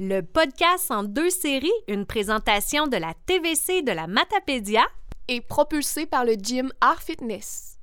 le podcast en deux séries, une présentation de la TVC de la Matapédia et propulsé par le gym Art Fitness.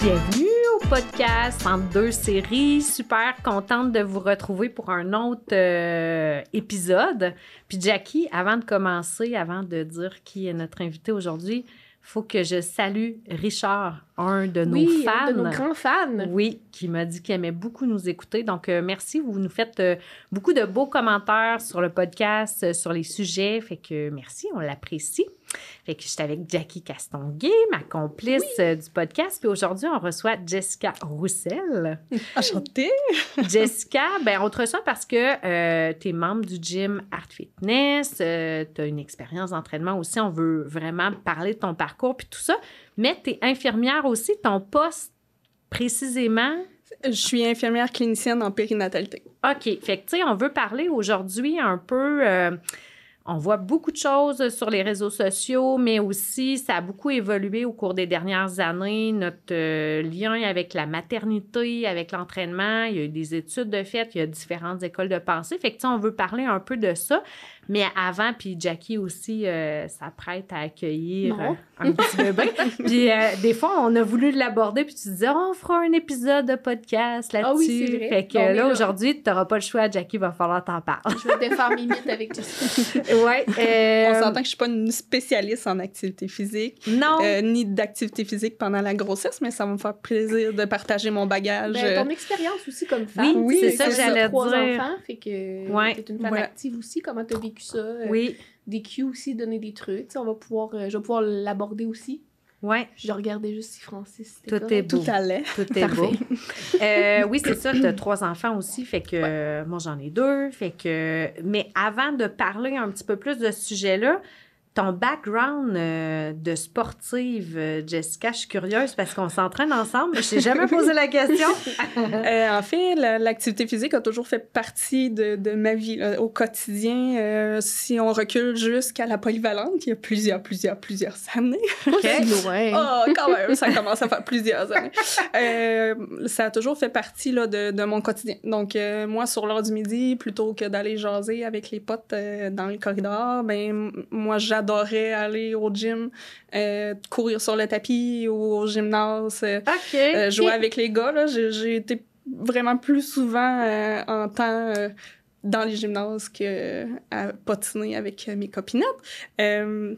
Bienvenue podcast en deux séries. Super contente de vous retrouver pour un autre euh, épisode. Puis Jackie, avant de commencer, avant de dire qui est notre invité aujourd'hui, faut que je salue Richard, un de nos Oui, fans. un de nos grands fans. Oui, qui m'a dit qu'il aimait beaucoup nous écouter. Donc, euh, merci. Vous nous faites euh, beaucoup de beaux commentaires sur le podcast, euh, sur les sujets. Fait que merci, on l'apprécie. Fait que j'étais avec Jackie Castonguay, ma complice euh, du podcast. Puis aujourd'hui, on reçoit Jessica Roussel. Enchantée. Jessica, ben, on te reçoit parce que tu es membre du gym Art Fitness, tu as une expérience d'entraînement aussi. On veut vraiment parler de ton parcours puis tout ça. Mais tu es infirmière aussi. Ton poste précisément? Je suis infirmière clinicienne en périnatalité. OK. Fait que, tu sais, on veut parler aujourd'hui un peu. euh, on voit beaucoup de choses sur les réseaux sociaux, mais aussi ça a beaucoup évolué au cours des dernières années. Notre euh, lien avec la maternité, avec l'entraînement, il y a eu des études de fait, il y a différentes écoles de pensée. Fait que, on veut parler un peu de ça. Mais avant, puis Jackie aussi euh, s'apprête à accueillir euh, un petit bébé. puis euh, des fois, on a voulu l'aborder, puis tu disais, Oh, on fera un épisode de podcast là-dessus. Ah oui, c'est vrai. Fait que Bon, là, là- aujourd'hui, tu n'auras pas le choix, Jackie, va falloir t'en parler. Je vais défaire mes mythes avec Jessica. ouais. euh, On s'entend que je suis pas une spécialiste en activité physique, Non. euh, ni d'activité physique pendant la grossesse, mais ça va me faire plaisir de partager mon bagage. Ben, ton expérience aussi comme femme. Oui, c'est Tu ça que j'allais trois dire. enfants, fait que Ouais. t'es une femme active aussi. Comment vécu ça? Euh, oui. Des cues aussi, donner des trucs. On va pouvoir, euh, je vais pouvoir l'aborder aussi. Ouais. Je regardais juste si Francis était Tout est beau. tout allait. Tout est beau. Euh, oui, c'est ça. Tu as trois enfants aussi. Fait que euh, moi, j'en ai deux. Fait que. Mais avant de parler un petit peu plus de ce sujet-là, ton background euh, de sportive, euh, Jessica, je suis curieuse parce qu'on s'entraîne ensemble. Je t'ai jamais posé la question. Euh, en fait, la- l'activité physique a toujours fait partie de, de ma vie là, au quotidien. Euh, si on recule jusqu'à la polyvalente, il y a plusieurs, plusieurs, plusieurs années. Si loin. Oh, quand même, ça commence à faire plusieurs années. Euh, ça a toujours fait partie là, de, de mon quotidien. Donc, euh, moi, sur l'heure du midi, plutôt que d'aller jaser avec les potes euh, dans le corridor, ben, moi, j'adorais aller au gym, euh, courir sur le tapis ou au gymnase, euh, euh, jouer avec les gars. là. J'ai j'ai été vraiment plus souvent euh, en temps... dans les gymnases que à patiner avec mes copinettes.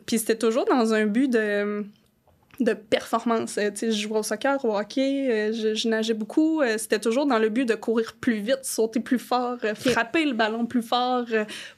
Puis c'était toujours dans un but de de performance. Euh, je jouais au soccer, au hockey, euh, je, je nageais beaucoup. euh, C'était toujours dans le but de courir plus vite, sauter plus fort, euh, frapper le ballon plus fort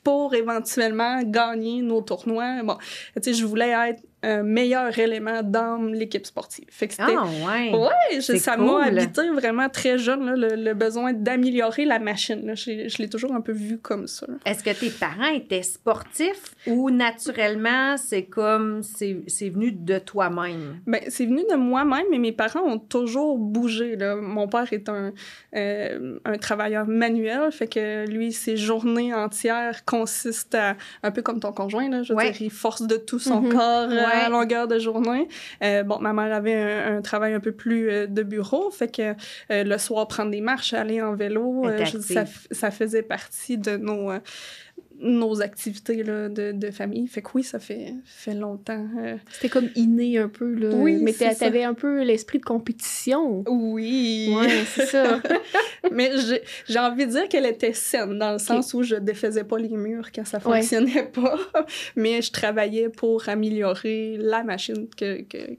pour éventuellement gagner nos tournois. Bon, je voulais être un meilleur élément dans l'équipe sportive. Fait que c'était Ah, ouais. Ouais, je- ça cool. m'a habité vraiment très jeune, là, le, le besoin d'améliorer la machine. là. Je, l'ai- je l'ai toujours un peu vu comme ça. Est-ce que tes parents étaient sportifs ou naturellement, c'est comme, c'est c'est venu de toi-même? Ben, c'est venu de moi-même, mais mes parents ont toujours bougé. Là. Mon père est un, euh, un travailleur manuel, fait que lui, ses journées entières consistent à, un peu comme ton conjoint, là, je veux Ouais. dire, il force de tout son Mhm. corps euh, Ouais. À longueur de journée. Euh, bon, ma mère avait un, un travail un peu plus euh, de bureau, fait que euh, le soir, prendre des marches, aller en vélo, euh, je- ça, ça faisait partie de nos... nos activités là, de, de famille. Fait que oui, ça fait, fait longtemps. euh, C'était comme inné un peu, là. Oui, Mais t'avais un peu l'esprit de compétition. Oui. Ouais, c'est ça. Mais j'ai- j'ai envie de dire qu'elle était saine, dans le sens où je défaisais pas les murs quand ça Ouais. fonctionnait pas. Mais je travaillais pour améliorer la machine que, que,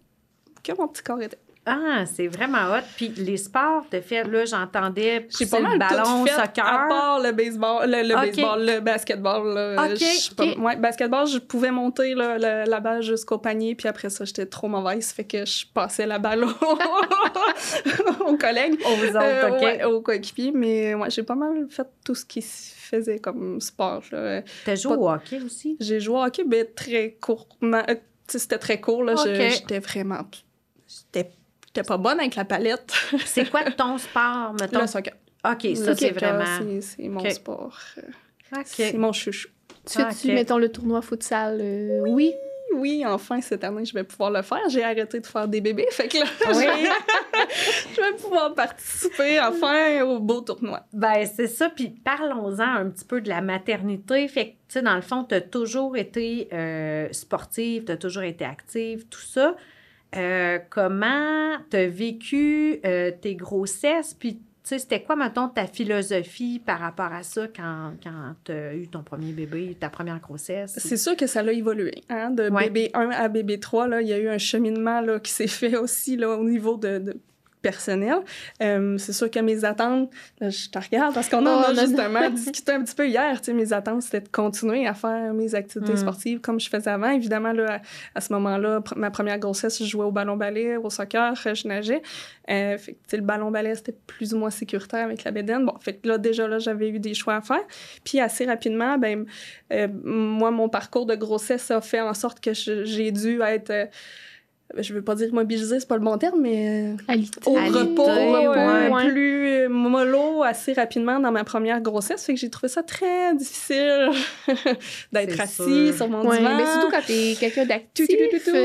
que mon petit corps était. Ah, c'est vraiment hot. Puis les sports, de fait, là, j'entendais pousser pas mal le ballon, tout fait, soccer. à part le baseball, le, le baseball, le basketball. là. Ok, Je pas- ouais, basketball, je pouvais monter là, le- la balle jusqu'au panier, puis après ça, j'étais trop mauvaise, fait que je passais la balle au- aux collègues. Aux autres, Euh, OK. ouais, aux coéquipiers, mais ouais, j'ai pas mal fait tout ce qui se faisait comme sport. T'as joué pas- au hockey aussi? J'ai joué au hockey, mais très courtement. euh, tu sais, C'était très court, là. J'étais vraiment... J'étais j'étais pas bonne avec la palette. C'est quoi ton sport, mettons? Le soccer. OK, Le ça, c'est vraiment... c'est- mon sport. C'est mon chouchou. Tu fais-tu, Ok. mettons, le tournoi futsal? euh, oui? oui, enfin, cette année, je vais pouvoir le faire. J'ai arrêté de faire des bébés. Fait que là, Oui? je vais pouvoir participer enfin au beau tournoi. Ben, c'est ça. Puis parlons-en un petit peu de la maternité. Fait que, tu sais, dans le fond, tu as toujours été euh, sportive, tu as toujours été active, tout ça. Euh, comment tu as vécu euh, tes grossesses? Puis, tu sais, c'était quoi, mettons, ta philosophie par rapport à ça quand, quand tu as eu ton premier bébé, ta première grossesse? C'est sûr que ça a évolué. Hein? De Ouais. bébé 1 à bébé 3, là, il y a eu un cheminement là, qui s'est fait aussi là, au niveau de, de personnel. Euh, c'est sûr que mes attentes, là, je te regarde parce qu'on en Oh, a non, justement discuté un petit peu hier. Tu sais, mes attentes, c'était de continuer à faire mes activités Mm. sportives comme je faisais avant. Évidemment, là, à, à ce moment-là, pr- ma première grossesse, je jouais au ballon-ballet, au soccer, euh, je nageais. Euh, fait que, le ballon-ballet, c'était plus ou moins sécuritaire avec la bédaine. Bon, fait que là, déjà, là, j'avais eu des choix à faire. Puis assez rapidement, ben, euh, moi, mon parcours de grossesse a fait en sorte que j'ai dû être, je veux pas dire mobilisée, c'est pas le bon terme, mais euh, Alité. au Alité, repos, ouais. Ouais. plus euh, mollo assez rapidement dans ma première grossesse. Fait que j'ai trouvé ça très difficile d'être assis sûr. sur mon Ouais, divan. mais surtout quand t'es quelqu'un d'actif,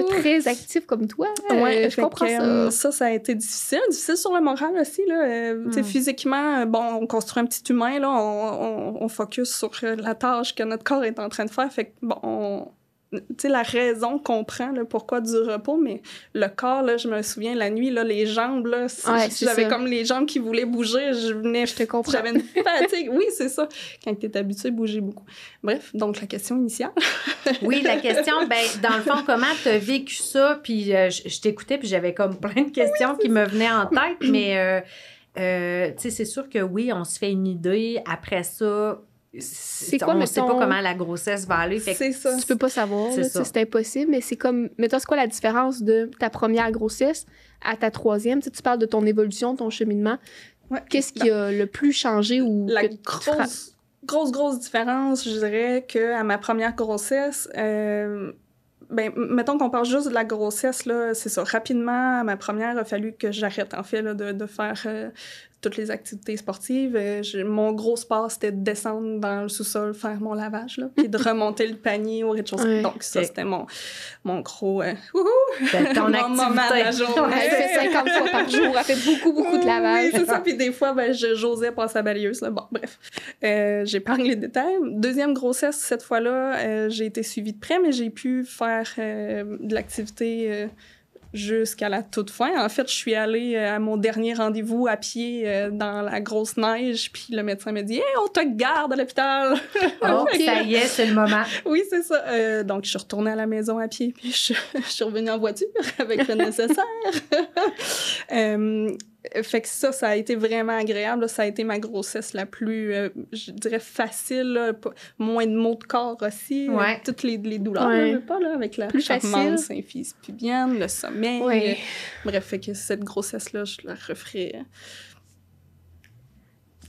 très actif comme toi, Ouais, euh, je fait comprends que, ça. euh, ça, ça a été difficile. Difficile sur le moral aussi. Là. Euh, Mm. Physiquement, bon, on construit un petit humain, là, on, on, on focus sur la tâche que notre corps est en train de faire. Fait que, bon, on- tu sais, la raison qu'on prend, là, pourquoi du repos, mais le corps, là, je me souviens, la nuit, là, les jambes, là, Ouais, j'avais comme les jambes qui voulaient bouger, je venais... Je te comprends. J'avais une fatigue. Oui, c'est ça. Quand tu es habitué, bouger beaucoup. Bref, donc la question initiale. Oui, la question, ben, dans le fond, comment tu as vécu ça? Puis euh, je, je t'écoutais, puis j'avais comme plein de questions qui me venaient en tête, mais euh, euh, tu sais, c'est sûr que oui, on se fait une idée. Après ça, C'est on quoi, ne sait pas mettons- comment la grossesse va aller. Fait que C'est ça. Tu peux pas savoir, C'est impossible, mais c'est comme, mettons, c'est quoi la différence de ta première grossesse à ta troisième? Tu, sais, tu parles de ton évolution, ton cheminement. Ouais. Qu'est-ce qui a le plus changé ou La que grosse, grosse, grosse différence, je dirais, qu'à ma première grossesse, euh, ben, mettons qu'on parle juste de la grossesse, là, c'est ça. Rapidement, à ma première, il a fallu que j'arrête, en fait, là, de, de faire euh, toutes les activités sportives. Euh, mon gros sport, c'était de descendre dans le sous-sol, faire mon lavage, là, puis de remonter le panier au rez-de-chaussée. Ouais. Donc, ça, c'était mon, mon gros... euh, wouhou! ben, ton Mon activité. la journée. Elle fait 50 fois par jour, elle fait beaucoup, beaucoup de lavage. Oui, c'est ça. Puis des fois, ben, je- j'osais passer à balayeuse. Là. Bon, bref. Euh, J'épargne les détails. Deuxième grossesse, cette fois-là, euh, j'ai été suivie de près, mais j'ai pu faire euh, de l'activité jusqu'à la toute fin. En fait, je suis allée euh, à mon dernier rendez-vous à pied euh, dans la grosse neige, puis le médecin m'a dit hey, on te garde à l'hôpital! Oh, ça y est, c'est le moment. oui, c'est ça. Euh, donc, je suis retournée à la maison à pied, puis je, je suis revenue en voiture avec le nécessaire. Euh, fait que ça, ça a été vraiment agréable. là. Ça a été ma grossesse la plus, euh, je dirais, facile. là. Moins de maux de corps aussi. euh, toutes les, les douleurs, Ouais. là, pas, là, avec la charmante symphyse pubienne, le sommeil. Ouais. euh, bref, fait que cette grossesse-là, je la referai euh,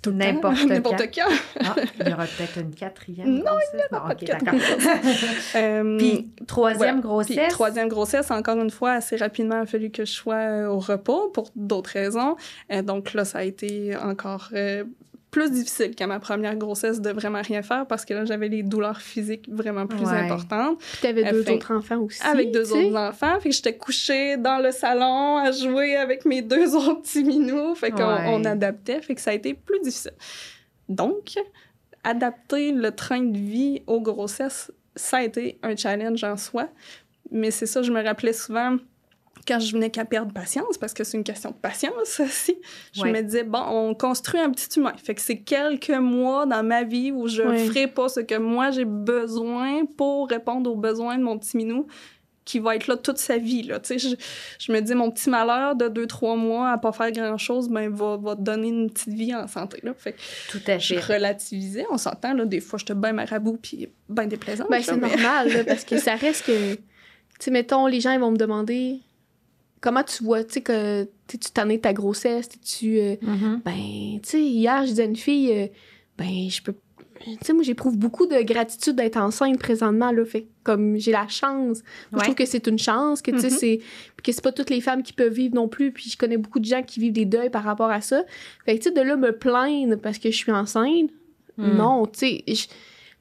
tout le temps, N'importe quand. Ah, il y aura peut-être une quatrième Non, grossesse. Bon, pas ok, de. Euh, Puis, troisième. Puis, grossesse? troisième grossesse, encore une fois, assez rapidement, il a fallu que je sois euh, au repos pour d'autres raisons. Euh, donc là, ça a été encore plus difficile qu'à ma première grossesse de vraiment rien faire parce que là, j'avais les douleurs physiques vraiment plus Ouais. importantes Puis t'avais deux fait- autres enfants aussi. avec deux autres enfants. Fait que j'étais couchée dans le salon à jouer avec mes deux autres petits minous. Fait qu'on Ouais. on adaptait. Fait que ça a été plus difficile. Donc, adapter le train de vie aux grossesses, ça a été un challenge en soi. Mais c'est ça, je me rappelais souvent quand je venais qu'à perdre patience, parce que c'est une question de patience aussi, je Ouais. me disais, bon, on construit un petit humain. Fait que c'est quelques mois dans ma vie où je Ouais. ferai pas ce que moi j'ai besoin pour répondre aux besoins de mon petit minou qui va être là toute sa vie. Là. Je, je me dis, mon petit malheur de deux, trois mois à pas faire grand-chose, ben, va, va te donner une petite vie en santé. Là. Fait que Tout à je fait. relativisais, on s'entend, là, des fois, je te bien marabout puis bien déplaisante. Ben, c'est mais- normal, là, parce que ça reste que. Tu sais, mettons, les gens, ils vont me demander comment tu vois, tu sais, que tu t'en es de ta grossesse, tu euh, Mhm. Ben, tu sais, hier, je disais à une fille, euh, ben, je peux. Tu sais, moi, j'éprouve beaucoup de gratitude d'être enceinte présentement, là. Fait que comme j'ai la chance. Moi, Ouais. je trouve que c'est une chance, que, tu sais, Mhm. c'est. puis que c'est pas toutes les femmes qui peuvent vivre non plus. Puis je connais beaucoup de gens qui vivent des deuils par rapport à ça. Fait que, tu sais, de là, me plaindre parce que je suis enceinte, Mm. non, tu sais.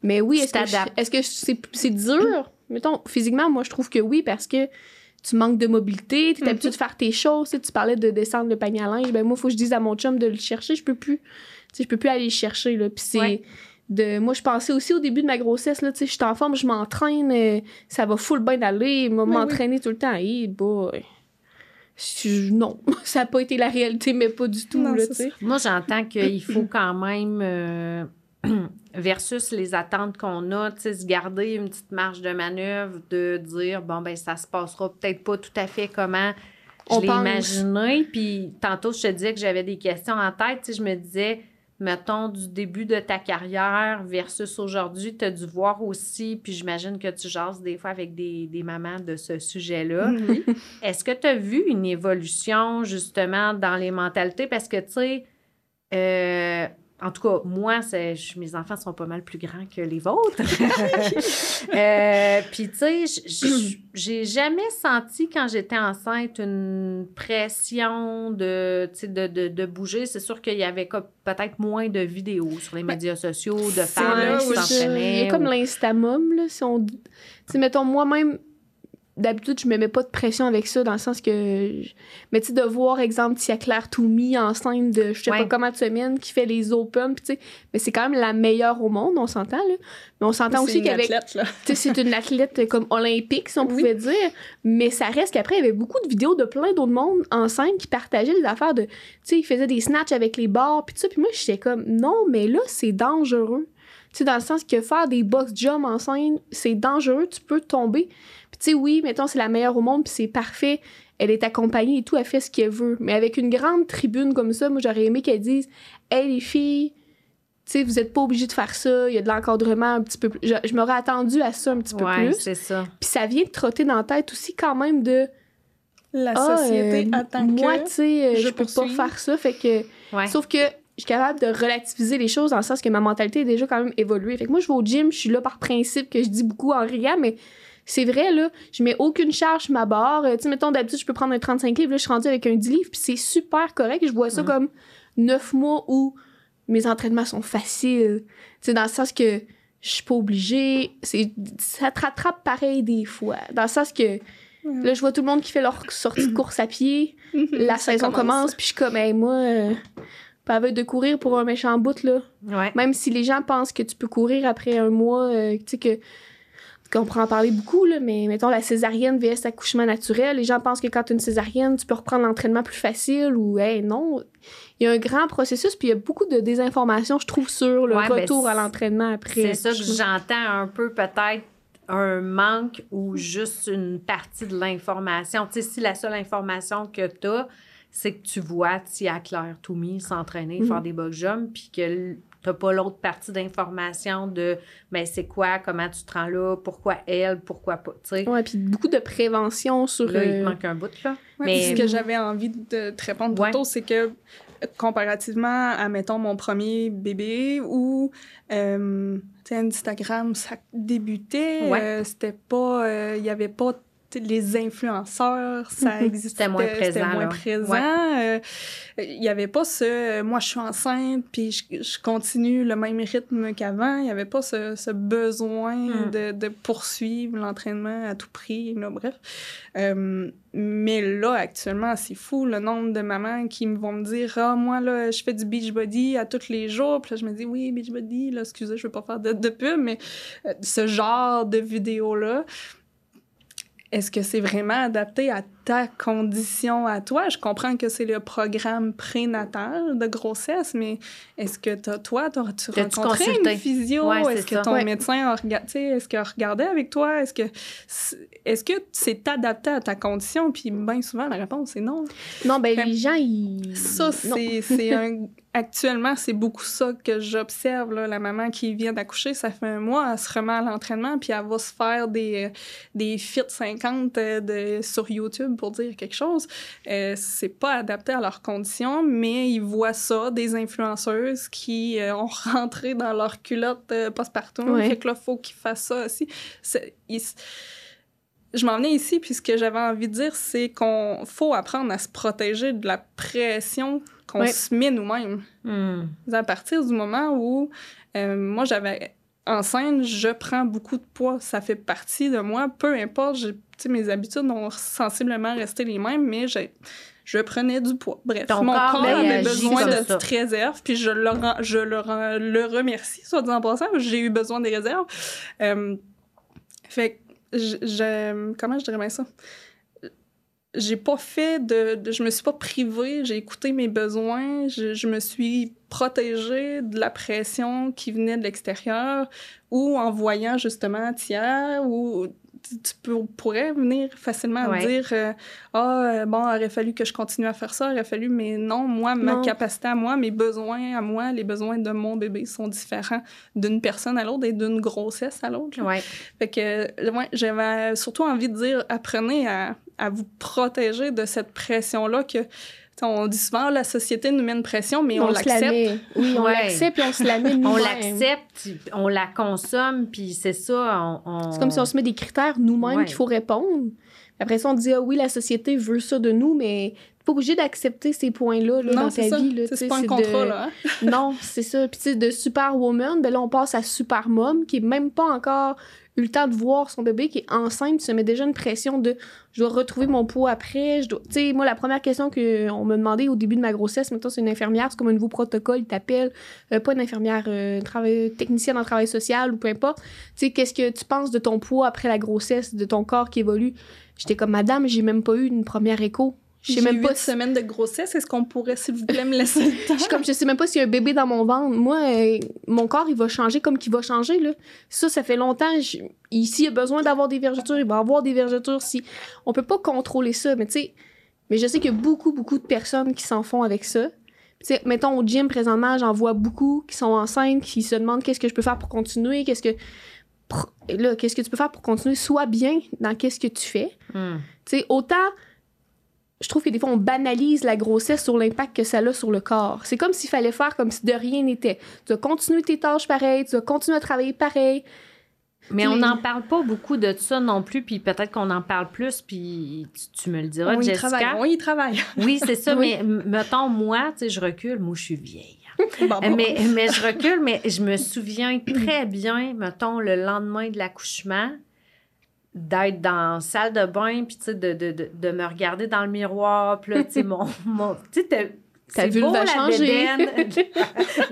Mais oui, est-ce que, est-ce que c'est c'est dur? mettons, physiquement, moi, je trouve que oui, parce que tu manques de mobilité, tu es habitué de faire tes choses. Tu parlais de descendre le panier à linge. Ben, moi, il faut que je dise à mon chum de le chercher. Je peux plus. Tu sais, je peux plus aller le chercher, là. Puis c'est. Ouais. De, moi, je pensais aussi au début de ma grossesse, là, tu sais, je suis en forme, je m'entraîne, euh, ça va full bien d'aller, Oui, m'entraîner tout le temps. Hey, boy. Je- non, ça n'a pas été la réalité, mais pas du tout, Non, là, c'est tu sais. Moi, j'entends qu'il faut quand même, euh, versus les attentes qu'on a, tu sais, se garder une petite marge de manœuvre, de dire, bon, ben ça se passera peut-être pas tout à fait comment je On l'ai imaginé. Puis tantôt, je te disais que j'avais des questions en tête, tu sais, je me disais, mettons, du début de ta carrière versus aujourd'hui, tu as dû voir aussi, puis j'imagine que tu jases des fois avec des, des mamans de ce sujet-là. Oui. Est-ce que tu as vu une évolution justement dans les mentalités? Parce que, tu sais, euh, en tout cas, moi, je- mes enfants sont pas mal plus grands que les vôtres. Euh, Puis, tu sais, j'ai jamais senti quand j'étais enceinte une pression de, de, de, de bouger. C'est sûr qu'il y avait peut-être moins de vidéos sur les médias sociaux de femmes là qui je- Il s'entraînaient. y a comme l'instamum, là, si on... Tu sais, mettons, moi-même, d'habitude, je me mets pas de pression avec ça, dans le sens que... je- Mais tu sais, de voir, exemple, Tia Claire Toumi, enceinte de je sais Ouais. pas comment de semaines, qui fait les Open, puis tu sais... Mais c'est quand même la meilleure au monde, on s'entend, là. Mais on s'entend C'est aussi une qu'avec... athlète, là. Tu sais, c'est une athlète comme olympique, si on Oui. pouvait dire. Mais ça reste qu'après, il y avait beaucoup de vidéos de plein d'autres mondes enceintes qui partageaient les affaires de. Tu sais, ils faisaient des snatchs avec les barres, puis tout ça. Puis moi, j'étais comme, non, mais là, c'est dangereux. Tu sais, dans le sens que faire des box jumps enceinte, c'est dangereux, tu peux tomber. Tu sais, oui, mettons, c'est la meilleure au monde, puis c'est parfait. Elle est accompagnée et tout, elle fait ce qu'elle veut. Mais avec une grande tribune comme ça, moi, j'aurais aimé qu'elle dise, hey, les filles, tu sais, vous n'êtes pas obligés de faire ça, il y a de l'encadrement un petit peu plus. Je, je m'aurais attendu à ça un petit peu Ouais, plus. c'est ça. Puis ça vient de trotter dans la tête aussi quand même de La ah, société euh, attend moi que... tu sais euh, je je peux pas faire ça fait que Ouais. sauf que je suis capable de relativiser les choses dans le sens que ma mentalité est déjà quand même évoluée. Fait que moi je vais au gym, je suis là par principe que je dis beaucoup en riant mais c'est vrai là, je mets aucune charge sur ma barre. Euh, Tu sais mettons d'habitude je peux prendre un 35 livres, là je suis rendue avec un 10 livres puis c'est super correct, je vois ça comme 9 mois où mes entraînements sont faciles. Tu sais dans le sens que je suis pas obligée, c'est ça te rattrape pareil des fois. Dans le sens que Là, je vois tout le monde qui fait leur sortie de course à pied. La Ça saison commence, puis je suis comme, hey, moi, euh, pas avec de courir pour un méchant bout, là. Ouais. Même si les gens pensent que tu peux courir après un mois, euh, tu sais, que. Qu'on pourrait en parler beaucoup, là, mais mettons la césarienne vs accouchement naturel. Les gens pensent que quand tu une césarienne, tu peux reprendre l'entraînement plus facile ou, hey, non. Il y a un grand processus, puis il y a beaucoup de désinformation, je trouve, sur le Ouais, ben, retour à l'entraînement après. C'est ça que j'entends un peu peut-être un manque ou juste une partie de l'information. Tu sais, si la seule information que tu as, c'est que tu vois Tia Claire Toumi s'entraîner, Mhm. faire des box jumps, puis que t'as pas l'autre partie d'information de ben c'est quoi, comment tu te rends là, pourquoi elle, pourquoi pas, tu sais. Ouais, puis beaucoup de prévention sur. Là, il euh, te manque un bout, là. Ouais, Mais- ce que j'avais envie de te répondre Ouais. c'est que euh, comparativement à, mettons, mon premier bébé ou, euh, Instagram, ça débutait, Ouais. euh, c'était pas, euh, il y avait pas les influenceurs, ça Mhm. existait. C'était moins présent, moins là. présent. Ouais. Euh, Il y avait pas ce euh, moi je suis enceinte puis je, je continue le même rythme qu'avant. Il y avait pas ce, ce besoin Mm. de, de poursuivre l'entraînement à tout prix. Là, bref. Euh, mais là, actuellement, c'est fou le nombre de mamans qui me vont me dire Ah, moi, là, je fais du beachbody à tous les jours. Puis là, je me dis Oui, beachbody, là, excusez, je veux pas faire de, de pub, mais euh, ce genre de vidéo-là, est-ce que c'est vraiment adapté à ta condition à toi? Je comprends que c'est le programme prénatal de grossesse, mais est-ce que t'as, toi, t'as- tu T'as-tu rencontré consulté? une physio? Ouais, est-ce que ça. ton Ouais. médecin a regardé, est-ce qu'il a regardé avec toi? Est-ce que c'est, est-ce que c'est adapté à ta condition? Puis bien souvent, la réponse est non. Non, ben Fait- les gens, ils. Ça, c'est, c'est un... Actuellement, c'est beaucoup ça que j'observe. Là. La maman qui vient d'accoucher, ça fait un mois, elle se remet à l'entraînement, puis elle va se faire des, des fit 50 euh, de, sur YouTube pour dire quelque chose. Euh, c'est pas adapté à leurs conditions, mais ils voient ça, des influenceuses qui euh, ont rentré dans leur culotte euh, passe-partout. Ouais. Fait que là, faut qu'ils fassent ça aussi. Ils- je m'en venais ici, puis ce que j'avais envie de dire, c'est qu'on faut apprendre à se protéger de la pression qu'on Ouais. se met nous-mêmes. Hmm. À partir du moment où euh, moi j'avais enceinte, je prends beaucoup de poids. Ça fait partie de moi. Peu importe, j'ai- mes habitudes ont sensiblement resté les mêmes, mais j'ai je prenais du poids. Bref, Ton mon corps corps avait réagit besoin de ça. cette réserve, puis je le, je le, le remercie, soit dit en passant, j'ai eu besoin des réserves. Euh, fait que, je- comment je dirais bien ça? J'ai pas fait de, de- Je me suis pas privée, j'ai écouté mes besoins, je, je me suis protégée de la pression qui venait de l'extérieur ou en voyant justement Tia ou tu, tu peux- pourrais venir facilement Ouais. dire euh, ah euh, bon il aurait fallu que je continue à faire ça il aurait fallu mais non moi ma Non. capacité à moi mes besoins à moi les besoins de mon bébé sont différents d'une personne à l'autre et d'une grossesse à l'autre. Ouais. Fait que, ouais, j'avais surtout envie de dire, apprenez à, à vous protéger de cette pression-là que, on dit souvent, la société nous met une pression, mais on, la l'accepte. met. Oui, on Ouais. l'accepte puis on se la met On nous-mêmes. l'accepte, on la consomme, puis c'est ça. On, on- C'est comme si on se met des critères nous-mêmes Ouais. qu'il faut répondre. Après ça, on dit, ah oui, la société veut ça de nous, mais t'es pas obligé d'accepter ces points-là là, Non, dans c'est ta ça. vie. C'est pas un contrat, de- là. hein. Non, c'est ça. Puis de superwoman, ben là, on passe à supermom, qui est même pas encore eu le temps de voir son bébé, qui est enceinte, se met déjà une pression de je dois retrouver mon poids après. Je dois... Tu sais, moi, la première question qu'on m'a demandé au début de ma grossesse, maintenant, c'est une infirmière, c'est comme un nouveau protocole, il t'appelle, euh, pas une infirmière, euh, travail... technicienne en travail social ou peu importe. Tu sais, qu'est-ce que tu penses de ton poids après la grossesse, de ton corps qui évolue? J'étais comme, madame, j'ai même pas eu une première écho. Je sais J'ai même pas si semaines de grossesse. Est-ce qu'on pourrait, s'il vous plaît, me laisser le temps? je suis comme, je sais même pas s'il y a un bébé dans mon ventre. Moi, euh, mon corps, il va changer comme qu'il va changer, là. Ça, ça fait longtemps. Je... Ici, il y a besoin d'avoir des vergetures. Il va avoir des vergetures. Si... On peut pas contrôler ça, mais tu sais... Mais je sais qu'il y a beaucoup, beaucoup de personnes qui s'en font avec ça. Tu sais, mettons, au gym, présentement, j'en vois beaucoup qui sont enceintes, qui se demandent qu'est-ce que je peux faire pour continuer, qu'est-ce que... Là, qu'est-ce que tu peux faire pour continuer? Sois bien dans qu'est-ce que tu fais. Hmm. Tu sais, autant, je trouve que des fois, on banalise la grossesse sur l'impact que ça a sur le corps. C'est comme s'il fallait faire comme si de rien n'était. Tu vas continuer tes tâches pareil, tu vas continuer à travailler pareil. Mais on n'en parle pas beaucoup de ça non plus, puis peut-être qu'on en parle plus, puis tu, tu me le diras, on y Jessica. travaille. On y travaille. Oui, c'est ça, Oui. mais mettons, moi, tu sais, je recule, moi, je suis vieille. Bon, bon. Mais, mais je recule, mais je me souviens très bien, mettons, le lendemain de l'accouchement, d'être dans la salle de bain, puis tu sais, de, de, de, de me regarder dans le miroir, puis là, tu sais, mon... mon tu sais, t'as- Ta c'est vulve beau, a la changé. bédaine.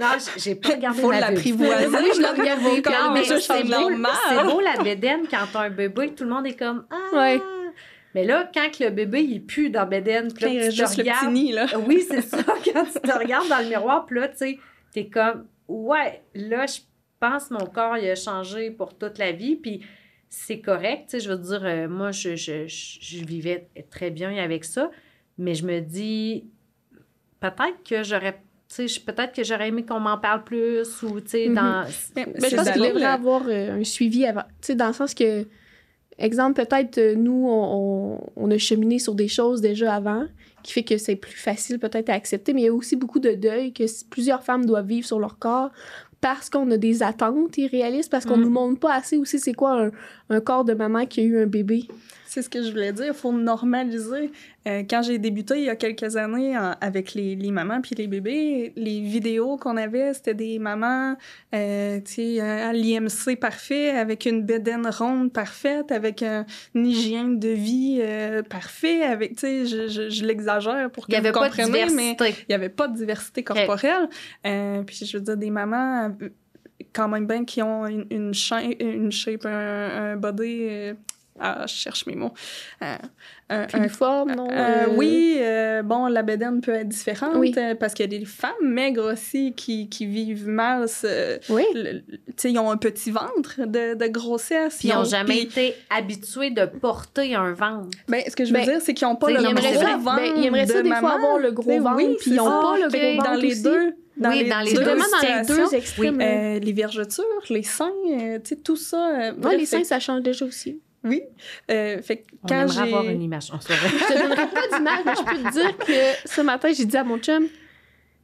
non, j'ai- pas regardé Faut l'apprivoiser. Oui, je l'ai regardé, Non, mais ça c'est change beau, c'est beau la bédaine quand t'as un bébé, tout le monde est comme Ah! Ouais. Mais là, quand que le bébé il pue dans la bédaine, puis Quand là, tu te juste le petit regardes. nid, là. Oui, c'est ça. Quand tu te regardes dans le miroir, puis là, tu sais, t'es comme Ouais, là, je pense que mon corps il a changé pour toute la vie, puis c'est correct. Tu sais, je veux dire, euh, moi, je, je, je, je vivais très bien avec ça, mais je me dis peut-être que j'aurais. Peut-être que j'aurais aimé qu'on m'en parle plus ou, tu sais, Mhm. dans. Mais- je pense qu'il devrait avoir euh, un suivi avant. Tu sais, dans le sens que, exemple, peut-être euh, nous, on, on- a cheminé sur des choses déjà avant, qui fait que c'est plus facile peut-être à accepter, mais il y a aussi beaucoup de deuil que plusieurs femmes doivent vivre sur leur corps parce qu'on a des attentes irréalistes, parce qu'on Mm. nous montre pas assez aussi c'est quoi un, un corps de maman qui a eu un bébé. C'est ce que je voulais dire. Il faut normaliser. Euh, quand j'ai débuté il y a quelques années en- avec les, les mamans puis les bébés, les vidéos qu'on avait, c'était des mamans euh, tu sais, euh, à l'IMC parfait, avec une bédaine ronde parfaite, avec un- une hygiène de vie euh, parfait, avec, tu sais, je, je, je l'exagère pour que vous compreniez, mais il n'y avait pas de diversité corporelle. Euh, puis je veux dire, des mamans euh, quand même bien qui ont une, une, cha- une shape, un, un body... euh, ah, je cherche mes mots. Euh, un- un Filiforme, non? euh, euh, oui, euh, bon, la bédaine peut être différente Oui. euh, parce qu'il y a des femmes maigres aussi qui, qui vivent mal. ce- Oui. le- le- tu sais, ils ont un petit ventre de, de grossesse. Puis ils n'ont jamais été habitués de porter un ventre. Ben, ce que je veux Ben, dire, c'est qu'ils n'ont pas le gros ils aimeraient ça- ventre ben, ils aimeraient ça de des fois maman. avoir le gros Mais ventre, oui, puis ils ont c'est pas ça. le gros dans ventre les aussi. deux. Dans Oui, les dans les deux dans les deux extrêmes. Euh, les vergetures, les seins, euh, tu sais, tout ça. euh, Ouais, bref, les seins, ça change déjà aussi. Oui. Euh, fait que On quand aimerait avoir une image. On se verrait. Je te donnerai pas d'image, mais je peux te dire que ce matin, j'ai dit à mon chum,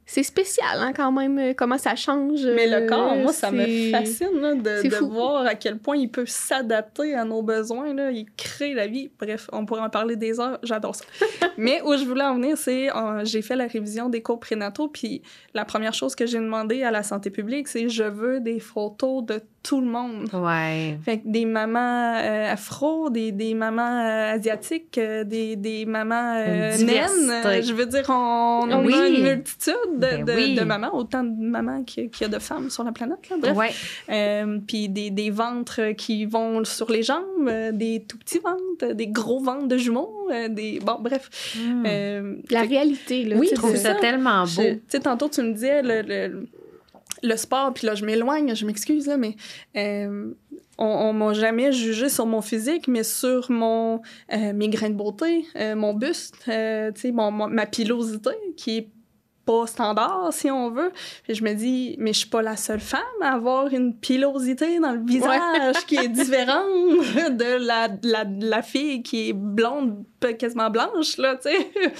c'est spécial, hein, quand même, euh, comment ça change. Mais le euh, corps, moi, ça me fascine là, de, voir à quel point il peut s'adapter à nos besoins. Là. Il crée la vie. Bref, on pourrait en parler des heures. J'adore ça. Mais où je voulais en venir, c'est euh, j'ai fait la révision des cours prénataux. Puis la première chose que j'ai demandé à la santé publique, c'est je veux des photos de tout le monde. Ouais. Fait que des mamans euh, afro, des, des mamans euh, asiatiques, euh, des, des mamans euh, naines. je veux dire, on, on Oui. a une multitude de, Ben de, oui. de mamans, autant de mamans qu'il y a- de femmes sur la planète. Là, bref. Ouais. Euh, puis des, des ventres qui vont sur les jambes, euh, des tout petits ventres, des gros ventres de jumeaux, euh, des... Bon, bref. Hmm. Euh, La fait réalité, là. Oui, Je trouve ça ça. tellement beau. Tu sais, tantôt, tu me disais le, le, le sport, puis là, je m'éloigne, je m'excuse, mais euh, on, on m'a jamais jugé sur mon physique, mais sur mon, euh, mes grains de beauté, euh, mon buste, euh, mon- ma pilosité, qui est pas standard, si on veut. Puis je me dis, mais je suis pas la seule femme à avoir une pilosité dans le visage qui est différente de la, la, la fille qui est blonde, quasiment blanche, là, tu sais.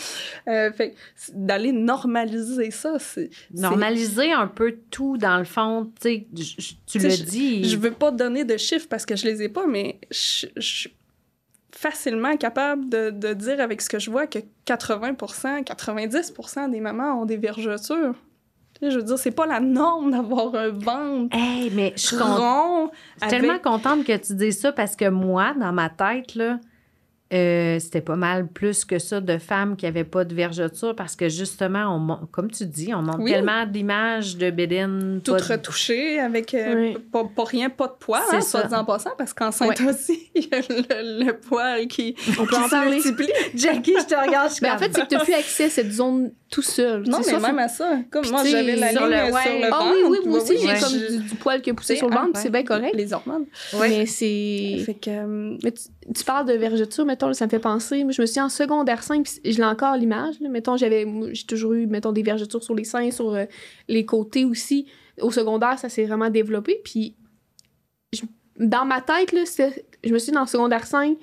Euh, fait d'aller normaliser ça, c'est... Normaliser un peu tout, dans le fond, tu sais, tu le dis. Je veux pas donner de chiffres parce que je les ai pas, mais je, je suis facilement capable de, de dire avec ce que je vois que 80%, 90% des mamans ont des vergetures. Je veux dire, c'est pas la norme d'avoir un ventre Hey, mais je suis contente. rond. Je suis avec- tellement contente que tu dises ça parce que moi, dans ma tête, là, euh, c'était pas mal plus que ça de femmes qui n'avaient pas de vergeture parce que justement, on, comme tu dis, on montre Oui. tellement d'images de bédine. tout pas de- retouché avec euh, Oui. pas, pas rien, pas de C'est hein, ça. soit dit en passant, parce qu'enceinte aussi, il y a le, le poil qui, On peut qui en se multiplie. Jackie, je te regarde, je suis Ben, en fait, c'est que tu n'as plus accès à cette zone tout seul. Non, mais même à ça. Comme moi, j'avais la sur ligne le- sur ouais. le Ah ventre. oui, oui, moi aussi, j'ai comme du, du poil qui a poussé sur le ventre, c'est bien correct. Les hormones. Mais c'est. Fait que... euh, Mais tu, tu parles de vergeture, mettons, ça me fait penser. Moi, je me suis en secondaire 5, puis je l'ai encore l'image. Mettons, j'avais, j'ai toujours eu, mettons, des vergetures sur les seins, sur euh, les côtés aussi. Au secondaire, ça s'est vraiment développé. Puis, dans ma tête, là, je me suis dans secondaire 5,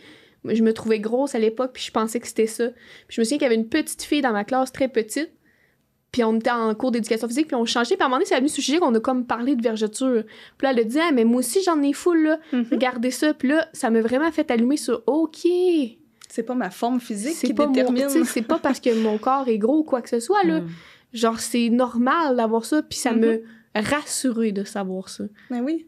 je me trouvais grosse à l'époque, puis je pensais que c'était ça. Puis je me souviens qu'il y avait une petite fille dans ma classe, très petite. Puis on était en cours d'éducation physique, puis on changeait. Puis à un moment donné, c'est venu ce sujet qu'on a comme parlé de vergeture. Puis là, elle a dit, ah, mais moi aussi, j'en ai full, là. mhm. Regardez ça. Puis là, ça m'a vraiment fait allumer sur OK. C'est pas ma forme physique C'est qui pas, détermine. c'est pas parce que mon corps est gros ou quoi que ce soit. Là. Mm. Genre, c'est normal d'avoir ça. Puis ça me rassurait de savoir ça. Mais oui.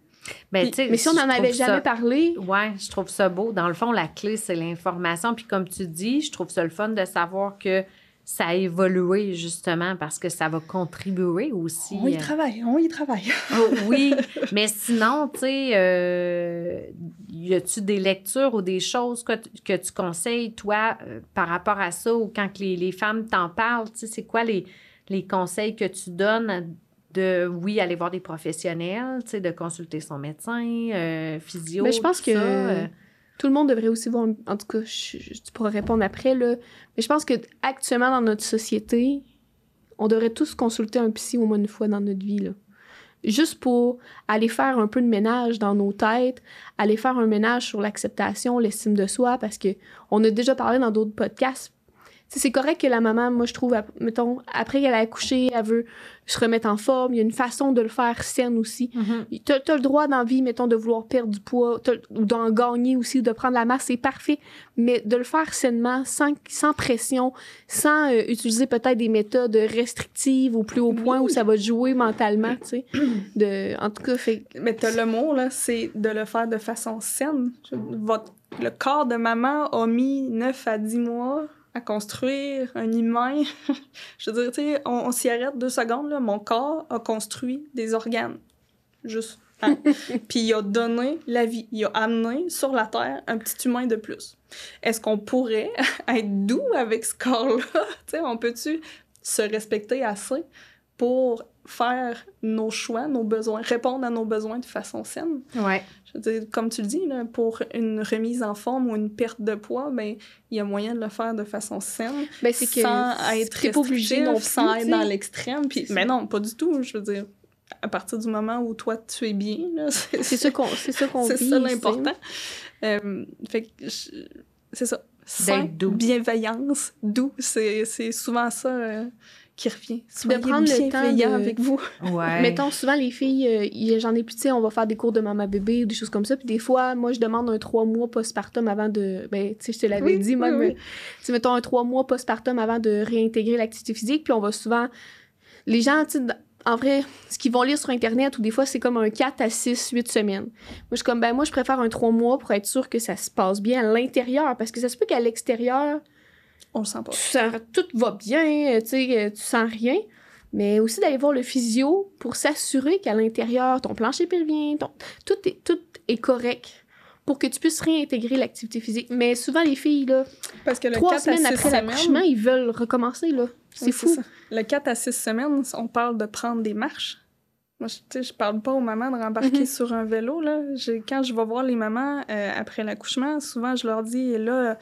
Ben, Puis- Mais si on je n'en avait ça- jamais parlé, Ouais, je trouve ça beau. Dans le fond, la clé, c'est l'information. Puis comme tu dis, je trouve ça le fun de savoir que ça a évolué justement parce que ça va contribuer aussi. On y euh, travaille, on y travaille. Oh, oui, mais sinon, tu sais, euh, y a-tu des lectures ou des choses que, tu- que tu conseilles, toi, euh, par rapport à ça, ou quand que les, les femmes t'en parlent, tu sais, c'est quoi les, les conseils que tu donnes de, oui, aller voir des professionnels, tu sais, de consulter son médecin, euh, physio, Mais je pense tout que ça, euh, tout le monde devrait aussi voir. En tout cas, tu pourras répondre après. Là. Mais je pense que actuellement dans notre société, on devrait tous consulter un psy au moins une fois dans notre vie. Là. Juste pour aller faire un peu de ménage dans nos têtes, aller faire un ménage sur l'acceptation, l'estime de soi, parce que on a déjà parlé dans d'autres podcasts. C'est correct que la maman, moi je trouve, mettons, après qu'elle a accouché, elle veut se remettre en forme. Il y a une façon de le faire saine aussi. mhm. T'as as le droit dans la vie, mettons, de vouloir perdre du poids, t'as- ou d'en gagner aussi, ou de prendre la masse, c'est parfait. Mais de le faire sainement, sans, sans pression, sans euh, utiliser peut-être des méthodes restrictives au plus haut point où ça va jouer mentalement, tu sais. De, en tout cas, fait, Mais t'as le mot, là, c'est de le faire de façon saine. Votre, le corps de maman a mis 9 à 10 mois à construire un humain. Je veux dire, tu sais, on, on s'y arrête deux secondes, là. Mon corps a construit des organes. Juste. hein. Puis il a donné la vie. Il a amené sur la Terre un petit humain de plus. Est-ce qu'on pourrait être doux avec ce corps-là? Tu sais, on peut-tu se respecter assez pour faire nos choix, nos besoins, répondre à nos besoins de façon saine? Ouais. Je veux dire, comme tu le dis, là, pour une remise en forme ou une perte de poids, ben, il y a moyen de le faire de façon saine, ben, c'est que sans être pas obligé non restrictif, plus, sans être dans l'extrême. Puis, mais non, pas du tout. Je veux dire, à partir du moment où toi, tu es bien, c'est ça qu'on c'est ça l'important. Euh, fait que c'est ça. Sain, doux. bienveillance, doux, c'est c'est souvent ça euh, qui revient. Soyez prendre le temps de- avec vous. Ouais. Mettons, souvent, les filles, euh, j'en ai plus, tu sais, on va faire des cours de maman bébé ou des choses comme ça. Puis des fois, moi, je demande un trois mois postpartum avant de. Ben, tu sais, je te l'avais Oui, dit, oui, même. oui. Tu sais, mettons un trois mois postpartum avant de réintégrer l'activité physique. Puis on va souvent. Les gens, tu en vrai, ce qu'ils vont lire sur Internet, ou des fois, c'est comme un 4 à 6, 8 semaines. Moi, je suis comme, ben, moi, je préfère un 3 mois pour être sûr que ça se passe bien à l'intérieur, parce que ça se peut qu'à l'extérieur, On le sent pas. tu sens, tout va bien, euh, tu euh, tu sens rien. Mais aussi d'aller voir le physio pour s'assurer qu'à l'intérieur, ton plancher pelvien, ton, tout, est, tout est correct pour que tu puisses réintégrer l'activité physique. Mais souvent, les filles, là, Parce que le trois 4 à semaines 6 après l'accouchement, ils veulent recommencer, là. C'est Oui, fou. ça. Le 4 à 6 semaines, on parle de prendre des marches. Moi, je, je parle pas aux mamans de rembarquer Mhm. sur un vélo. Là. Quand je vais voir les mamans euh, après l'accouchement, souvent, je leur dis, là,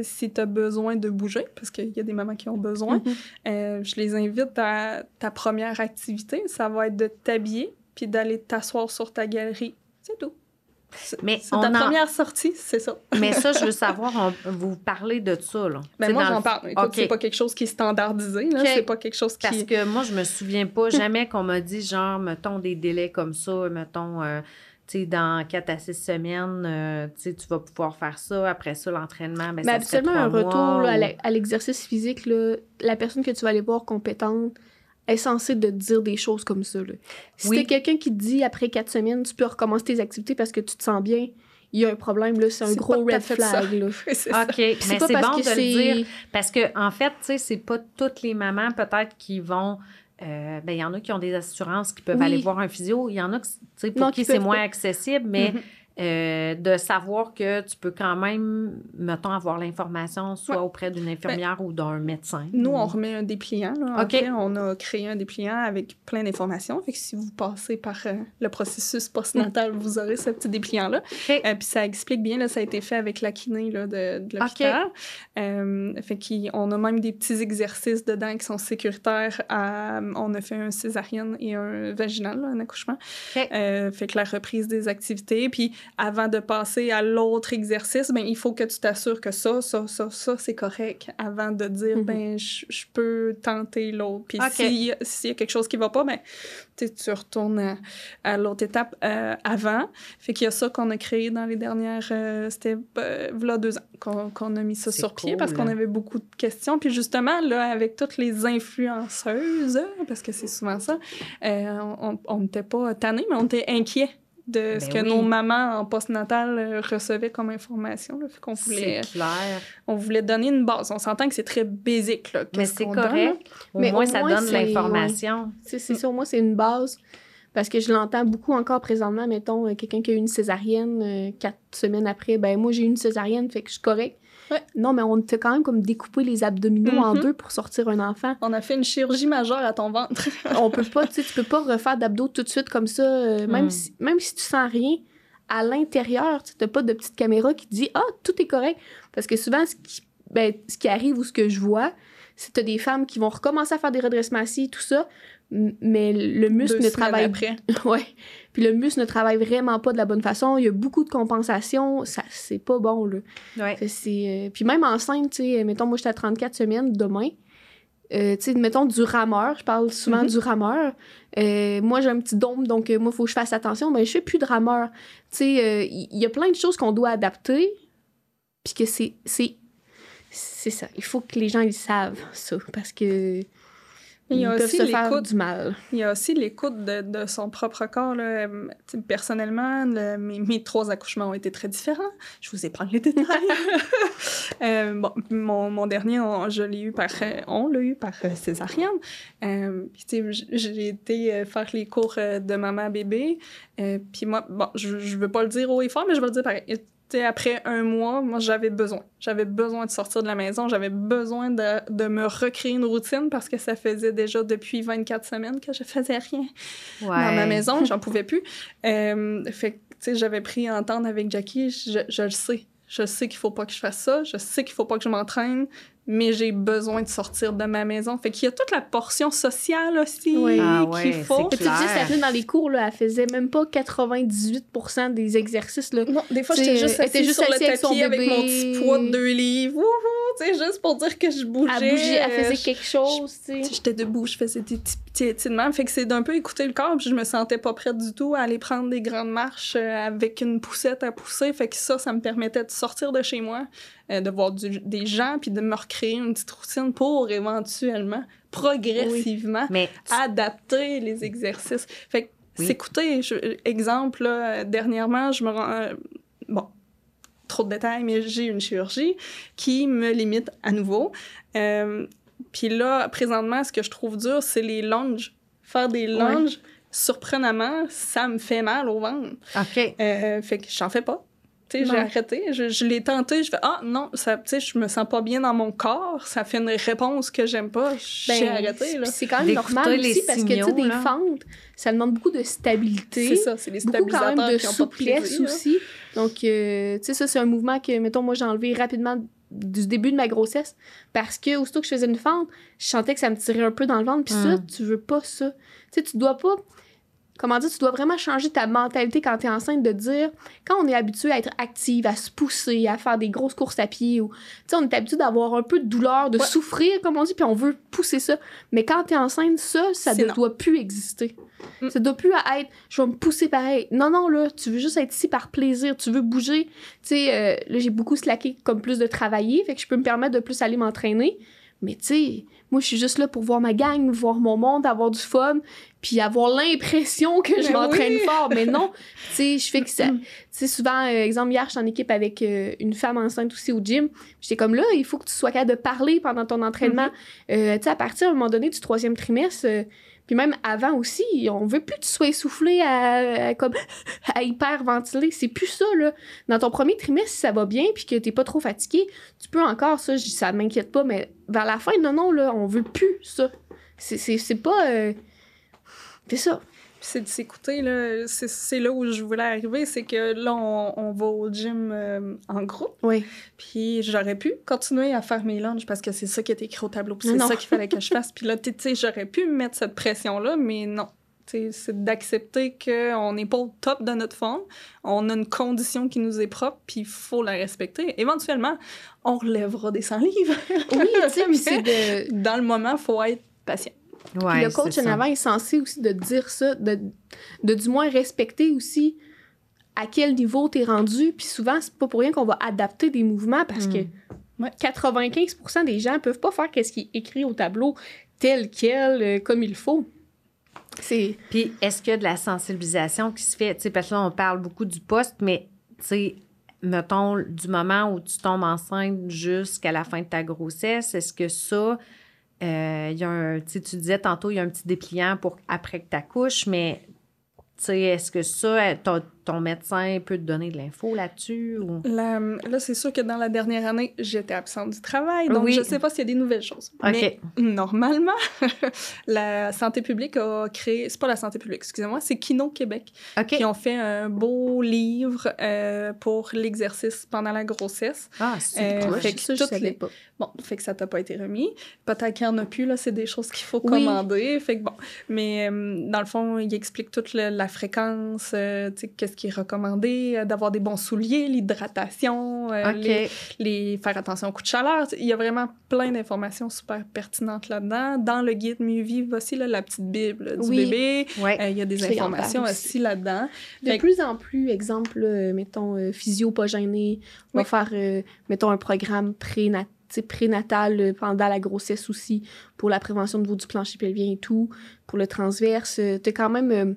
si tu as besoin de bouger, parce qu'il y a des mamans qui ont besoin, Mhm. euh, je les invite à ta première activité. Ça va être de t'habiller puis d'aller t'asseoir sur ta galerie. C'est tout. Mais c'est ta en- première sortie, c'est ça. Mais ça, je veux savoir, on- vous parlez de ça, là. Ben Tu sais, moi, j'en le- parle. Écoute, OK. c'est pas quelque chose qui est standardisé. Là. OK. C'est pas quelque chose qui... Parce que moi, je me souviens pas jamais qu'on m'a dit, genre, mettons des délais comme ça, mettons, euh, sais, dans 4 à 6 semaines, euh, tu sais, tu vas pouvoir faire ça. Après ça, l'entraînement, ben, Mais ça habituellement, un retour mois, là, à ou- la- à l'exercice physique, là, la personne que tu vas aller voir compétente est censée te dire des choses comme ça. Là. Si Oui. t'as quelqu'un qui te dit après quatre semaines, tu peux recommencer tes activités parce que tu te sens bien, il y a un problème, là, c'est un gros red flag. Là. c'est ça. OK, mais c'est bon que de le dire. Parce que, en fait, tu sais, c'est pas toutes les mamans, peut-être, qui vont. Euh, ben, il y en a qui ont des assurances qui peuvent Oui. aller voir un physio. Il y en a, pour Non, qui qui c'est moins accessible, mais Mhm. Euh, de savoir que tu peux quand même, mettons, avoir l'information soit Ouais. auprès d'une infirmière ou d'un médecin. Nous, on remet un dépliant. Là. En OK. fait, on a créé un dépliant avec plein d'informations. Fait que si vous passez par euh, le processus postnatal, vous aurez ce petit dépliant-là. OK. Euh, puis ça explique bien, là, ça a été fait avec la kiné là, de, de l'hôpital. Euh, fait qu'on a même des petits exercices dedans qui sont sécuritaires. à- on a fait un césarienne et un vaginal, là, un accouchement. Fait que la reprise des activités. Puis avant de passer à l'autre exercice, ben, il faut que tu t'assures que ça, ça, ça, ça, c'est correct avant de dire, Mhm. ben, je peux tenter l'autre. Puis Ok. s'il y a- s'il y a quelque chose qui va pas, ben, tu retournes à, à l'autre étape euh, avant. Fait qu'il y a ça qu'on a créé dans les dernières... euh, C'était euh, v'là deux ans qu'on qu'on a mis ça sur pied parce qu'on avait beaucoup de questions. Puis justement, là, avec toutes les influenceuses, parce que c'est souvent ça, euh, on- on n'était pas tannés, mais on était inquiets de ce Ben que oui. nos mamans en postnatal euh, recevaient comme information. Là. Qu'on voulait, C'est clair. on voulait donner une base. On s'entend que c'est très basique. Là, Mais c'est qu'on donne, là. correct. Au Mais moins, au ça moins, donne c'est- l'information. C'est c'est ça, moi, c'est une base. Parce que je l'entends beaucoup encore présentement, mettons, euh, quelqu'un qui a eu une césarienne euh, quatre semaines après, ben moi j'ai eu une césarienne, fait que je suis correct. Ouais. Non, mais on t'a quand même comme découpé les abdominaux en Mhm. deux pour sortir un enfant. On a fait une chirurgie majeure à ton ventre. on peut pas, tu sais, tu peux pas refaire d'abdos tout de suite comme ça, euh, même, Mm. si, même si tu sens rien. À l'intérieur, tu n'as pas de petite caméra qui te dit Ah, tout est correct. Parce que souvent, ce qui, ben, ce qui arrive ou ce que je vois, c'est que tu des femmes qui vont recommencer à faire des redressements assis, tout ça, mais le muscle Deux ne travaille après. ouais. Puis le muscle ne travaille vraiment pas de la bonne façon. Il y a beaucoup de compensation. Ça, c'est pas bon, là. Ouais. C'est, euh, Puis même enceinte, tu sais, mettons, moi, j'étais à 34 semaines demain. Euh, tu sais, mettons du rameur, je parle souvent Mhm. du rameur. Euh, moi, j'ai un petit dôme, donc euh, moi, il faut que je fasse attention, mais je fais plus de rameur. Tu sais, il y, y a plein de choses qu'on doit adapter, puis que c'est, c'est, c'est ça. Il faut que les gens ils savent ça, parce que Il y a aussi se faire l'écoute. du mal. Il y a aussi l'écoute de, de son propre corps. Là. Euh, Personnellement, le- mes, mes trois accouchements ont été très différents. Je vous épargne les détails. Euh, bon, mon, mon dernier, on- je l'ai eu par, euh, on l'a eu par euh, césarienne. Euh, j'ai été faire les cours de maman-bébé. Euh, puis moi, bon, je, je veux pas le dire haut et fort, mais je vais le dire pareil. Après un mois, moi, j'avais besoin. J'avais besoin de sortir de la maison. J'avais besoin de, de me recréer une routine parce que ça faisait déjà depuis 24 semaines que je faisais rien Ouais. dans ma maison. J'en pouvais plus. Euh, fait que, tu sais, j'avais pris à entendre avec Jackie. Je, je le sais. Je sais qu'il faut pas que je fasse ça. Je sais qu'il faut pas que je m'entraîne. Mais j'ai besoin de sortir de ma maison. Fait qu'il y a toute la portion sociale aussi Oui. Ah qu'il ouais, faut. c'est Mais tu clair. Stephanie, dans les cours, là, elle faisait même pas 98% des exercices. Là. Non, des fois, sais, j'étais juste assise sur le avec tapis avec, mon petit poids de deux livres. Wouhou! Tu sais, juste pour dire que je bougeais. Elle bougeait, elle faisait quelque chose. sais. sais, J'étais debout, je faisais des petits, petits étirements. Fait que c'est d'un peu écouter le corps. Puis je me sentais pas prête du tout à aller prendre des grandes marches euh, avec une poussette à pousser. Fait que ça, ça me permettait de sortir de chez moi, euh, de voir du- des gens, puis de me recréer une petite routine pour éventuellement, progressivement, Mais tu- adapter les exercices. Fait que Oui. s'écouter, exemple, là, dernièrement, je me rends... euh, bon, trop de détails, mais j'ai une chirurgie qui me limite à nouveau. Euh, Puis là, présentement, ce que je trouve dur, c'est les lunges. Faire des lunges, surprenamment, ça me fait mal au ventre. OK. Euh, fait que j'en fais pas. Tu sais, j'ai arrêté. Je, je l'ai tenté. Je fais Ah non, ça, tu sais, je me sens pas bien dans mon corps. Ça fait une réponse que j'aime pas. J'ai Ben, arrêté. C'est quand même normal les aussi parce que, tu sais, signaux, des là. fentes, ça demande beaucoup de stabilité. C'est ça, c'est les beaucoup quand stabilisateurs même de qui ont pas de souplesse aussi. Donc, euh, tu sais, ça, c'est un mouvement que, mettons, moi, j'ai enlevé rapidement du début de ma grossesse parce que, aussitôt que je faisais une fente, je sentais que ça me tirait un peu dans le ventre. Puis ça, tu veux pas ça. Tu sais, tu dois pas. Comment dire, tu dois vraiment changer ta mentalité quand tu es enceinte de dire, quand on est habitué à être active, à se pousser, à faire des grosses courses à pied, ou, tu sais, on est habitué d'avoir un peu de douleur, de Ouais. souffrir, comme on dit, puis on veut pousser ça. Mais quand tu es enceinte, ça, ça ne non. doit plus exister. Mm. Ça doit plus être, je vais me pousser pareil. Non, non, là, tu veux juste être ici par plaisir, tu veux bouger. Tu sais, euh, là, j'ai beaucoup slacké comme plus de travailler, fait que je peux me permettre de plus aller m'entraîner. Mais tu sais, moi, je suis juste là pour voir ma gang, voir mon monde, avoir du fun, puis avoir l'impression que je Mais m'entraîne oui. fort. Mais non, tu sais, je fais que ça. Tu sais, souvent, euh, exemple, hier, je suis en équipe avec euh, une femme enceinte aussi au gym. J'étais comme là, il faut que tu sois capable de parler pendant ton entraînement. Euh, tu sais, à partir à un moment donné du troisième trimestre, puis même avant aussi, on veut plus que tu sois essoufflé à, comme à hyperventiler. C'est plus ça, là. Dans ton premier trimestre, si ça va bien puis que t'es pas trop fatigué, tu peux encore, ça, je- ça m'inquiète pas, mais vers la fin, non, non, là, on veut plus ça. C'est pas... euh, C'est ça. Puis c'est de s'écouter, là. C'est- C'est là où je voulais arriver. C'est que là, on, on va au gym euh, en groupe. Oui. Puis j'aurais pu continuer à faire mes lunges parce que c'est ça qui est écrit au tableau. Puis c'est non. ça qu'il fallait que je fasse. Puis là, tu sais, j'aurais pu me mettre cette pression-là, mais non. C'est d'accepter qu'on n'est pas au top de notre forme. On a une condition qui nous est propre, puis il faut la respecter. Éventuellement, on relèvera des 100 livres. Oui, tu sais, puis Mais c'est de... Dans le moment, il faut être patient. Ouais, Puis le coach en avant est censé aussi de dire ça, de, de du moins respecter aussi à quel niveau t'es rendu. Puis souvent, c'est pas pour rien qu'on va adapter des mouvements parce Mm. que Ouais. 95% des gens peuvent pas faire ce qui est écrit au tableau tel quel, euh, comme il faut. C'est... Puis, est-ce qu'il y a de la sensibilisation qui se fait? Tu sais, parce que là, on parle beaucoup du poste, mais, tu mettons, du moment où tu tombes enceinte jusqu'à la fin de ta grossesse, est-ce que ça, il y a tu sais, tu disais tantôt, il y a un petit dépliant pour après que tu accouches, mais, est-ce que ça, ton, médecin peut te donner de l'info là-dessus? Ou... La- là, c'est sûr que dans la dernière année, j'étais absente du travail, donc Oui. je sais pas s'il y a des nouvelles choses. OK. Mais normalement, la santé publique a créé, c'est pas la santé publique, excusez-moi, c'est Kino Québec OK. qui ont fait un beau livre euh, pour l'exercice pendant la grossesse. Ah, c'est Euh, cool. fait que ça, je toutes savais les- pas. Bon, fait que ça t'a pas été remis. Peut-être qu'il y en a plus, là, c'est des choses qu'il faut Oui. commander. Fait que bon. Mais euh, dans le fond, il explique toute le- la fréquence, euh, tu sais, qu'est-ce qui est recommandé, euh, d'avoir des bons souliers, l'hydratation, euh, les, les- faire attention au coup de chaleur. Il y a vraiment plein d'informations super pertinentes là-dedans. Dans le guide Mieux Vivre aussi, là, la petite Bible du Oui. bébé, Ouais. euh, il y a des informations aussi là-dedans. De Fait plus en plus, exemple, mettons, physio pas gêné, on va faire, mettons, un programme tu prénatal euh, pendant la grossesse aussi, pour la prévention de niveau du plancher pelvien et tout, pour le transverse. Euh, T'as quand même, euh,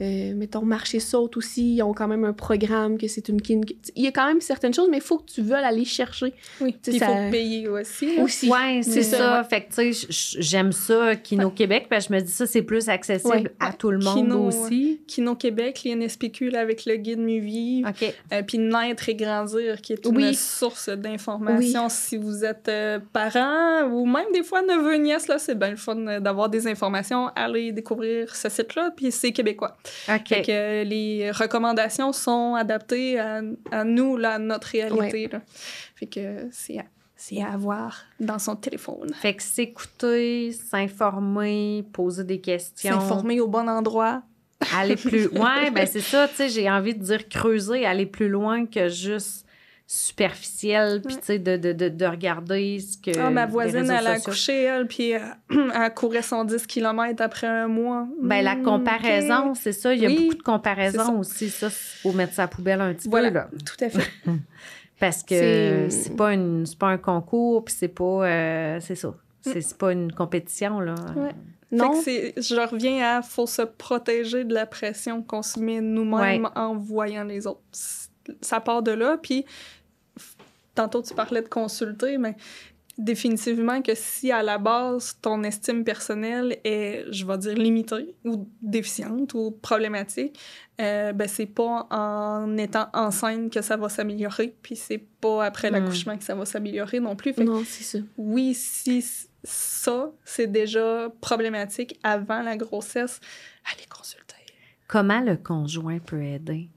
euh, mettons, marcher saute aussi, ils ont quand même un programme que c'est une kin. Il y a quand même certaines choses, mais il faut que tu veuilles aller chercher Oui, il ça- faut payer aussi. là. aussi. Ouais, c'est ça. ouais. Fait que, tu sais, j'aime ça, Kino Québec, parce que je me dis ça, c'est plus accessible Ouais. à tout le monde Kino, aussi. Kino Québec, l'INSPQ là, avec le guide Mieux Vivre. OK. Euh, puis Naître et Grandir, qui est une Oui. source d'informations si vous êtes euh, parent ou même des fois neveu, nièce, là, c'est bien le fun euh, d'avoir des informations. Allez découvrir ce site-là, puis c'est québécois. Fait que les recommandations sont adaptées à, à nous, là, à notre réalité. là. Fait que c'est à, c'est à avoir dans son téléphone. Fait que s'écouter, s'informer, poser des questions. S'informer au bon endroit. Aller plus. Ouais, ben c'est ça, tu sais, j'ai envie de dire creuser, aller plus loin que juste superficiel, puis tu sais, de, de, de, de regarder ce que. Ah, ma voisine, elle a accouché, elle, puis euh, elle courait son 10 km après un mois. Ben, la Hmm, comparaison, c'est ça. Il y a Oui, beaucoup de comparaisons aussi. Ça, faut mettre ça à la poubelle un petit Voilà. peu, là. Tout à fait. Parce que C'est- pas, une- pas un concours, puis c'est pas. euh, c'est ça. C'est c'est pas une compétition, là. Ouais. Non. Fait que c'est- je reviens à faut se protéger de la pression qu'on se met nous-mêmes en voyant les autres. Ça part de là, puis tantôt tu parlais de consulter, mais définitivement que si à la base ton estime personnelle est, je vais dire, limitée ou déficiente ou problématique, euh, ben c'est pas en étant enceinte que ça va s'améliorer, puis c'est pas après Mm. l'accouchement que ça va s'améliorer non plus. Fait Non, c'est ça. oui, si ça, c'est déjà problématique avant la grossesse, allez consulter. Comment le conjoint peut aider?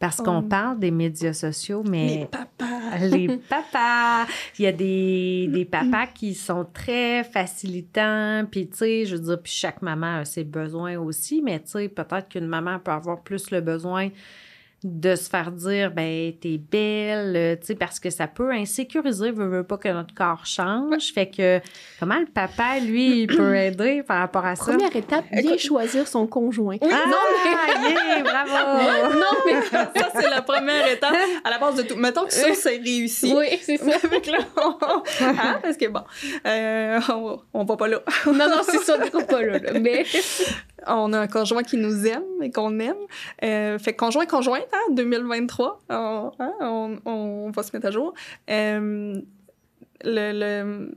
Parce qu'on Hum. parle des médias sociaux, Les mais papas. les papas, il y a des, des papas qui sont très facilitants, puis tu sais, je veux dire, puis chaque maman a ses besoins aussi, mais tu sais, peut-être qu'une maman peut avoir plus le besoin de se faire dire, ben, t'es belle, euh, tu sais, parce que ça peut insécuriser, veut, veut pas que notre corps change. Fait que, comment le papa, lui, il peut aider par rapport à ça? Première étape, bien Écoute- choisir son conjoint. Ah, yeah, bravo! Non, mais. ça, c'est la première étape à la base de tout. Mettons que ça, c'est réussi. oui, c'est ça. Que là, on- hein, parce que bon, euh, on, on va pas là. Non, non, c'est ça, du coup, pas là. là. Mais. On a un conjoint qui nous aime et qu'on aime. Euh, fait conjoint, conjointe, hein, 2023, on, hein, on, on va se mettre à jour. Euh, le,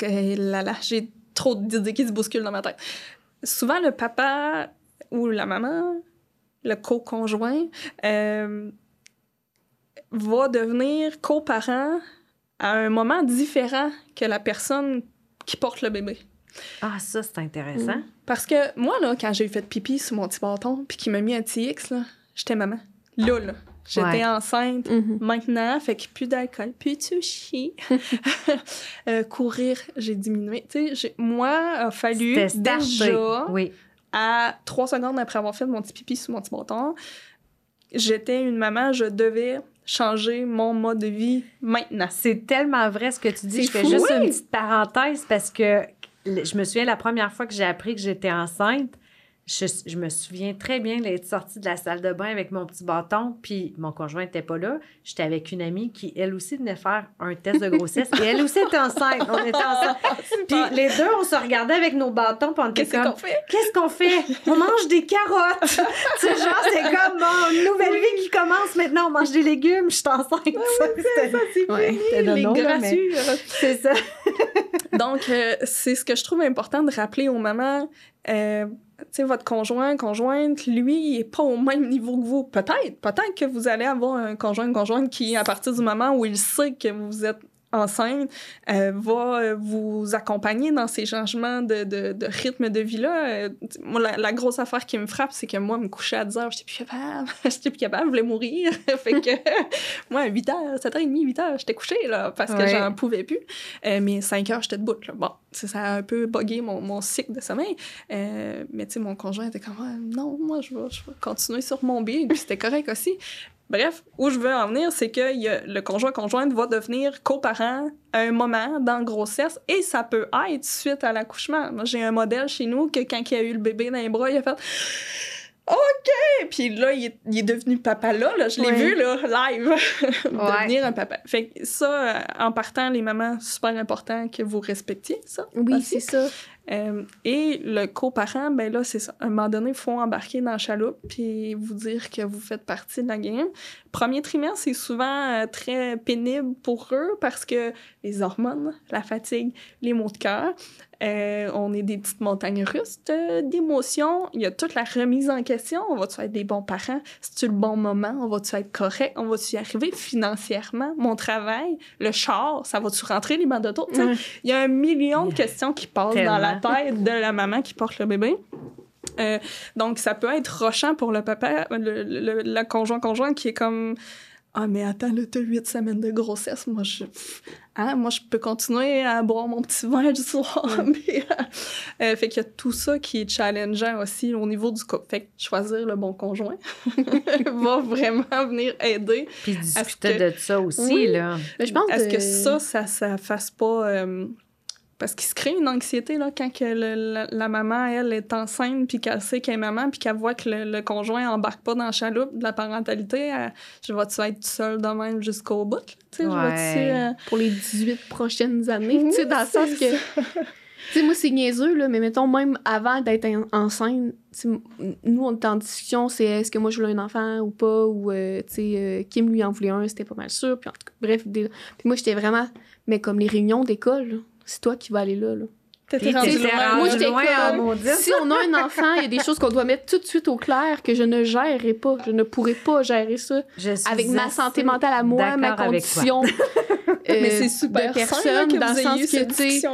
le... là, j'ai trop d'idées qui se bousculent dans ma tête. Souvent, le papa ou la maman, le co-conjoint, euh, va devenir coparent à un moment différent que la personne qui porte le bébé. Ah, ça, c'est intéressant. Parce que moi, là, quand j'ai fait pipi sur mon petit bâton, puis qu'il m'a mis un TX, là, j'étais maman. Là, là. J'étais Ouais. enceinte. Mhm. Maintenant, fait que plus d'alcool, plus de sushi. Euh, courir, j'ai diminué. Tu sais, j'ai- moi, a fallu déjà, Oui. à trois secondes après avoir fait mon petit pipi sur mon petit bâton, j'étais une maman, je devais changer mon mode de vie maintenant. C'est tellement vrai ce que tu dis. Je fais fou. juste Oui. une petite parenthèse parce que je me souviens la première fois que j'ai appris que j'étais enceinte. Je, je me souviens très bien d'être sortie de la salle de bain avec mon petit bâton, puis mon conjoint n'était pas là. J'étais avec une amie qui, elle aussi, venait faire un test de grossesse et elle aussi était enceinte. On était enceinte. Puis les deux, on se regardait avec nos bâtons, puis on était Qu'est-ce qu'on fait? Qu'est-ce qu'on fait? On mange des carottes! tu sais, genre, c'est comme bon, une nouvelle vie qui commence maintenant. On mange des légumes, je suis enceinte. Ouais. c'était Les nono, là, mais- grassures. C'est ça. Donc, euh, c'est ce que je trouve important de rappeler aux mamans. Euh, tu sais, votre conjoint, conjointe, lui, il est pas au même niveau que vous. Peut-être, peut-être que vous allez avoir un conjoint, conjointe qui, à partir du moment où il sait que vous êtes enceinte, euh, va euh, vous accompagner dans ces changements de, de, de rythme de vie-là. Euh, moi, la, la grosse affaire qui me frappe, c'est que moi, me coucher à 10 heures, j'étais plus capable. j'étais plus capable, je voulais mourir. fait que, moi, à 8 heures, 7h30, 8 heures, j'étais couchée, là, parce que Ouais. j'en pouvais plus. Euh, mais 5 heures, j'étais debout, là. Bon, ça, a un peu bugué mon, mon cycle de sommeil. Euh, mais tu sais, mon conjoint était comme, Ah, non, moi, je vais, je vais continuer sur mon biais. Puis c'était correct aussi. Bref, où je veux en venir, c'est que il y a- le conjoint-conjointe va devenir coparent à un moment dans la grossesse et ça peut être suite à l'accouchement. Moi, j'ai un modèle chez nous que quand il a eu le bébé dans les bras, il a fait OK! Puis là, il est, il est devenu papa là, là je l'ai vu là, live, devenir un papa. Fait que ça, euh, en partant, les mamans, super important que vous respectiez ça. Oui, c'est ça. Euh, et le coparent, ben là, c'est ça. À un moment donné, il faut embarquer dans la chaloupe puis vous dire que vous faites partie de la game. Premier trimestre, c'est souvent euh, très pénible pour eux parce que les hormones, la fatigue, les maux de cœur, euh, on est des petites montagnes russes d'émotions. Il y a toute la remise en question. On va-tu être des bons parents? C'est-tu le bon moment? On va-tu être correct? On va-tu y arriver financièrement? Mon travail? Le char? Ça va-tu rentrer les bandes d'auto? Ouais. il y a un million de questions qui passent dans la tête de la maman qui porte le bébé. Euh, donc, ça peut être rochant pour le papa, le, le, la conjoint-conjoint qui est comme Ah, mais attends, là, t'as huit semaines de grossesse. Moi, je, pff, hein, moi, je peux continuer à boire mon petit vin du soir. mais, euh, fait qu'il y a tout ça qui est challengeant aussi au niveau du couple. Fait que choisir le bon conjoint va vraiment venir aider Puis discuter que- de ça aussi, Oui. là. Mais je pense est-ce que que- ça, ça, ça fasse pas. euh, parce qu'il se crée une anxiété là, quand que le- la, la maman, elle, est enceinte, puis qu'elle sait qu'elle est maman, puis qu'elle voit que le, le conjoint embarque pas dans la chaloupe de la parentalité. Elle, je vais-tu être seule de même jusqu'au bout? Ouais. euh, Pour les 18 prochaines années, tu sais, Oui, dans le sens c'est que... Tu sais, moi, c'est niaiseux, là, mais mettons, même avant d'être en- enceinte, nous, on était en discussion, c'est est-ce que moi, je voulais un enfant ou pas, ou, euh, tu sais, euh, Kim, lui, en voulait un, c'était pas mal sûr, puis en tout cas, bref, des- puis moi, j'étais vraiment... Mais comme les réunions d'école, c'est toi qui vas aller là, là. T'étais rendu loin. Moi, j'étais comme-. Si on a un enfant, il y a des choses qu'on doit mettre tout de suite au clair que je ne gérerai pas. Je ne pourrai pas gérer ça Je suis avec ma santé mentale à moi, ma condition euh, Mais c'est super de personne, que dans le sens que, tu sais.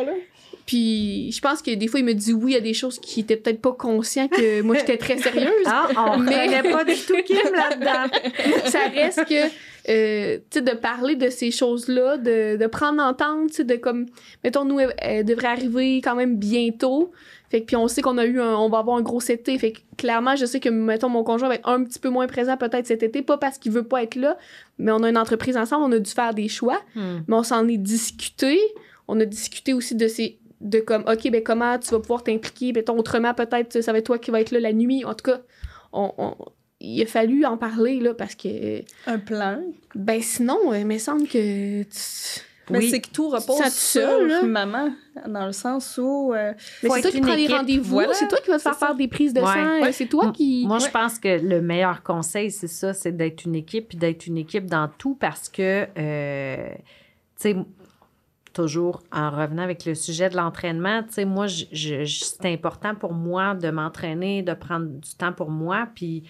Puis je pense que des fois, il me dit oui à des choses qui étaient peut-être pas conscients que moi, j'étais très sérieuse. Ah, on Mais- pas du tout Kim là-dedans. ça reste que, euh, de parler de ces choses-là, de, de prendre entente, de comme, mettons, nous, elle, elle devrait arriver quand même bientôt. Fait que, puis on sait qu'on a eu un, on va avoir un gros été. Fait que, clairement, je sais que, mettons, mon conjoint va être un petit peu moins présent peut-être cet été, pas parce qu'il veut pas être là, mais on a une entreprise ensemble, on a dû faire des choix, Hmm. mais on s'en est discuté. On a discuté aussi de ces, de comme, OK, ben comment tu vas pouvoir t'impliquer, mettons, autrement, peut-être, ça va être toi qui va être là la nuit. En tout cas, on, on- il a fallu en parler, là, parce que, Un plan. ben sinon, euh, il me semble que. tu- Mais Oui. c'est que tout repose Ça sur seul, là. maman, dans le sens où... euh, c'est toi qui prends les rendez-vous, voilà, c'est toi qui vas te faire ça. faire des prises de Ouais. sang, Ouais. c'est toi qui. Moi, je pense que le meilleur conseil, c'est ça, c'est d'être une équipe, puis d'être une équipe dans tout parce que, euh, tu sais, toujours en revenant avec le sujet de l'entraînement, tu sais, moi, je, je- je- c'est important pour moi de m'entraîner, de prendre du temps pour moi, puis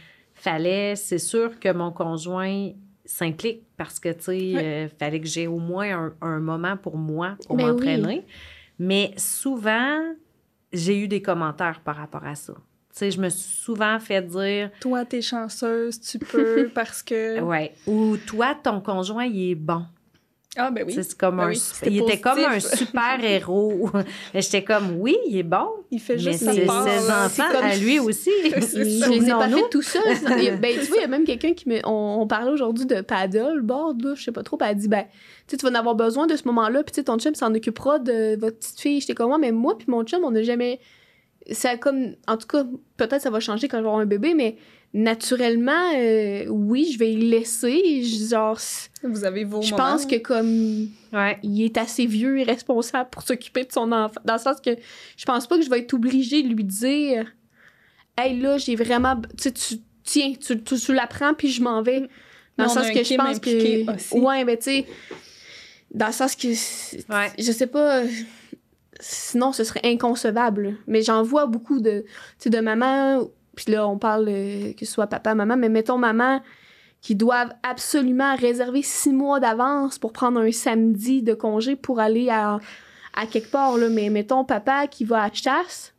fallait, c'est sûr que mon conjoint s'implique parce que, tu sais, Ouais. euh, fallait que j'ai au moins un, un moment pour moi, pour Ben oui. m'entraîner. Mais souvent, j'ai eu des commentaires par rapport à ça. Tu sais, je me suis souvent fait dire, Toi, t'es chanceuse, tu peux, parce que... ouais, ou toi, ton conjoint, il est bon. Ah, ben oui. C'est comme Ben un, oui, il était comme un super héros. Mais j'étais comme, oui, il est bon, Il fait mais juste c'est sa ses part, enfants comme- à lui aussi. Je les ai pas fait tout seul. Il y a- ben, tu vois, il y a même quelqu'un qui me. On, on parlait aujourd'hui de paddleboard, là, je sais pas trop. Puis elle a dit, ben, tu sais, tu vas en avoir besoin de ce moment-là. Puis, ton chum s'en occupera de votre petite fille. J'étais comme, moi, mais moi, puis mon chum, on n'a jamais. Ça a comme. En tout cas, peut-être ça va changer quand je vais avoir un bébé, mais naturellement, euh, oui, je vais y laisser. Genre, Vous avez vos je moments. pense que comme Ouais. il est assez vieux et responsable pour s'occuper de son enfant. Dans le sens que je pense pas que je vais être obligée de lui dire Hey là, j'ai vraiment. Tu sais, tu tiens, tu, tu, tu l'apprends, puis je m'en vais. Dans Mais le sens que je pense que. aussi. Ouais, mais tu sais. Dans le sce que. Ouais. Je sais pas. Sinon, ce serait inconcevable. Mais j'en vois beaucoup de. De mamans. Puis là, on parle euh, que ce soit papa, maman, mais mettons maman qui doivent absolument réserver six mois d'avance pour prendre un samedi de congé pour aller à, à quelque part. Là. Mais mettons papa qui va à chasse,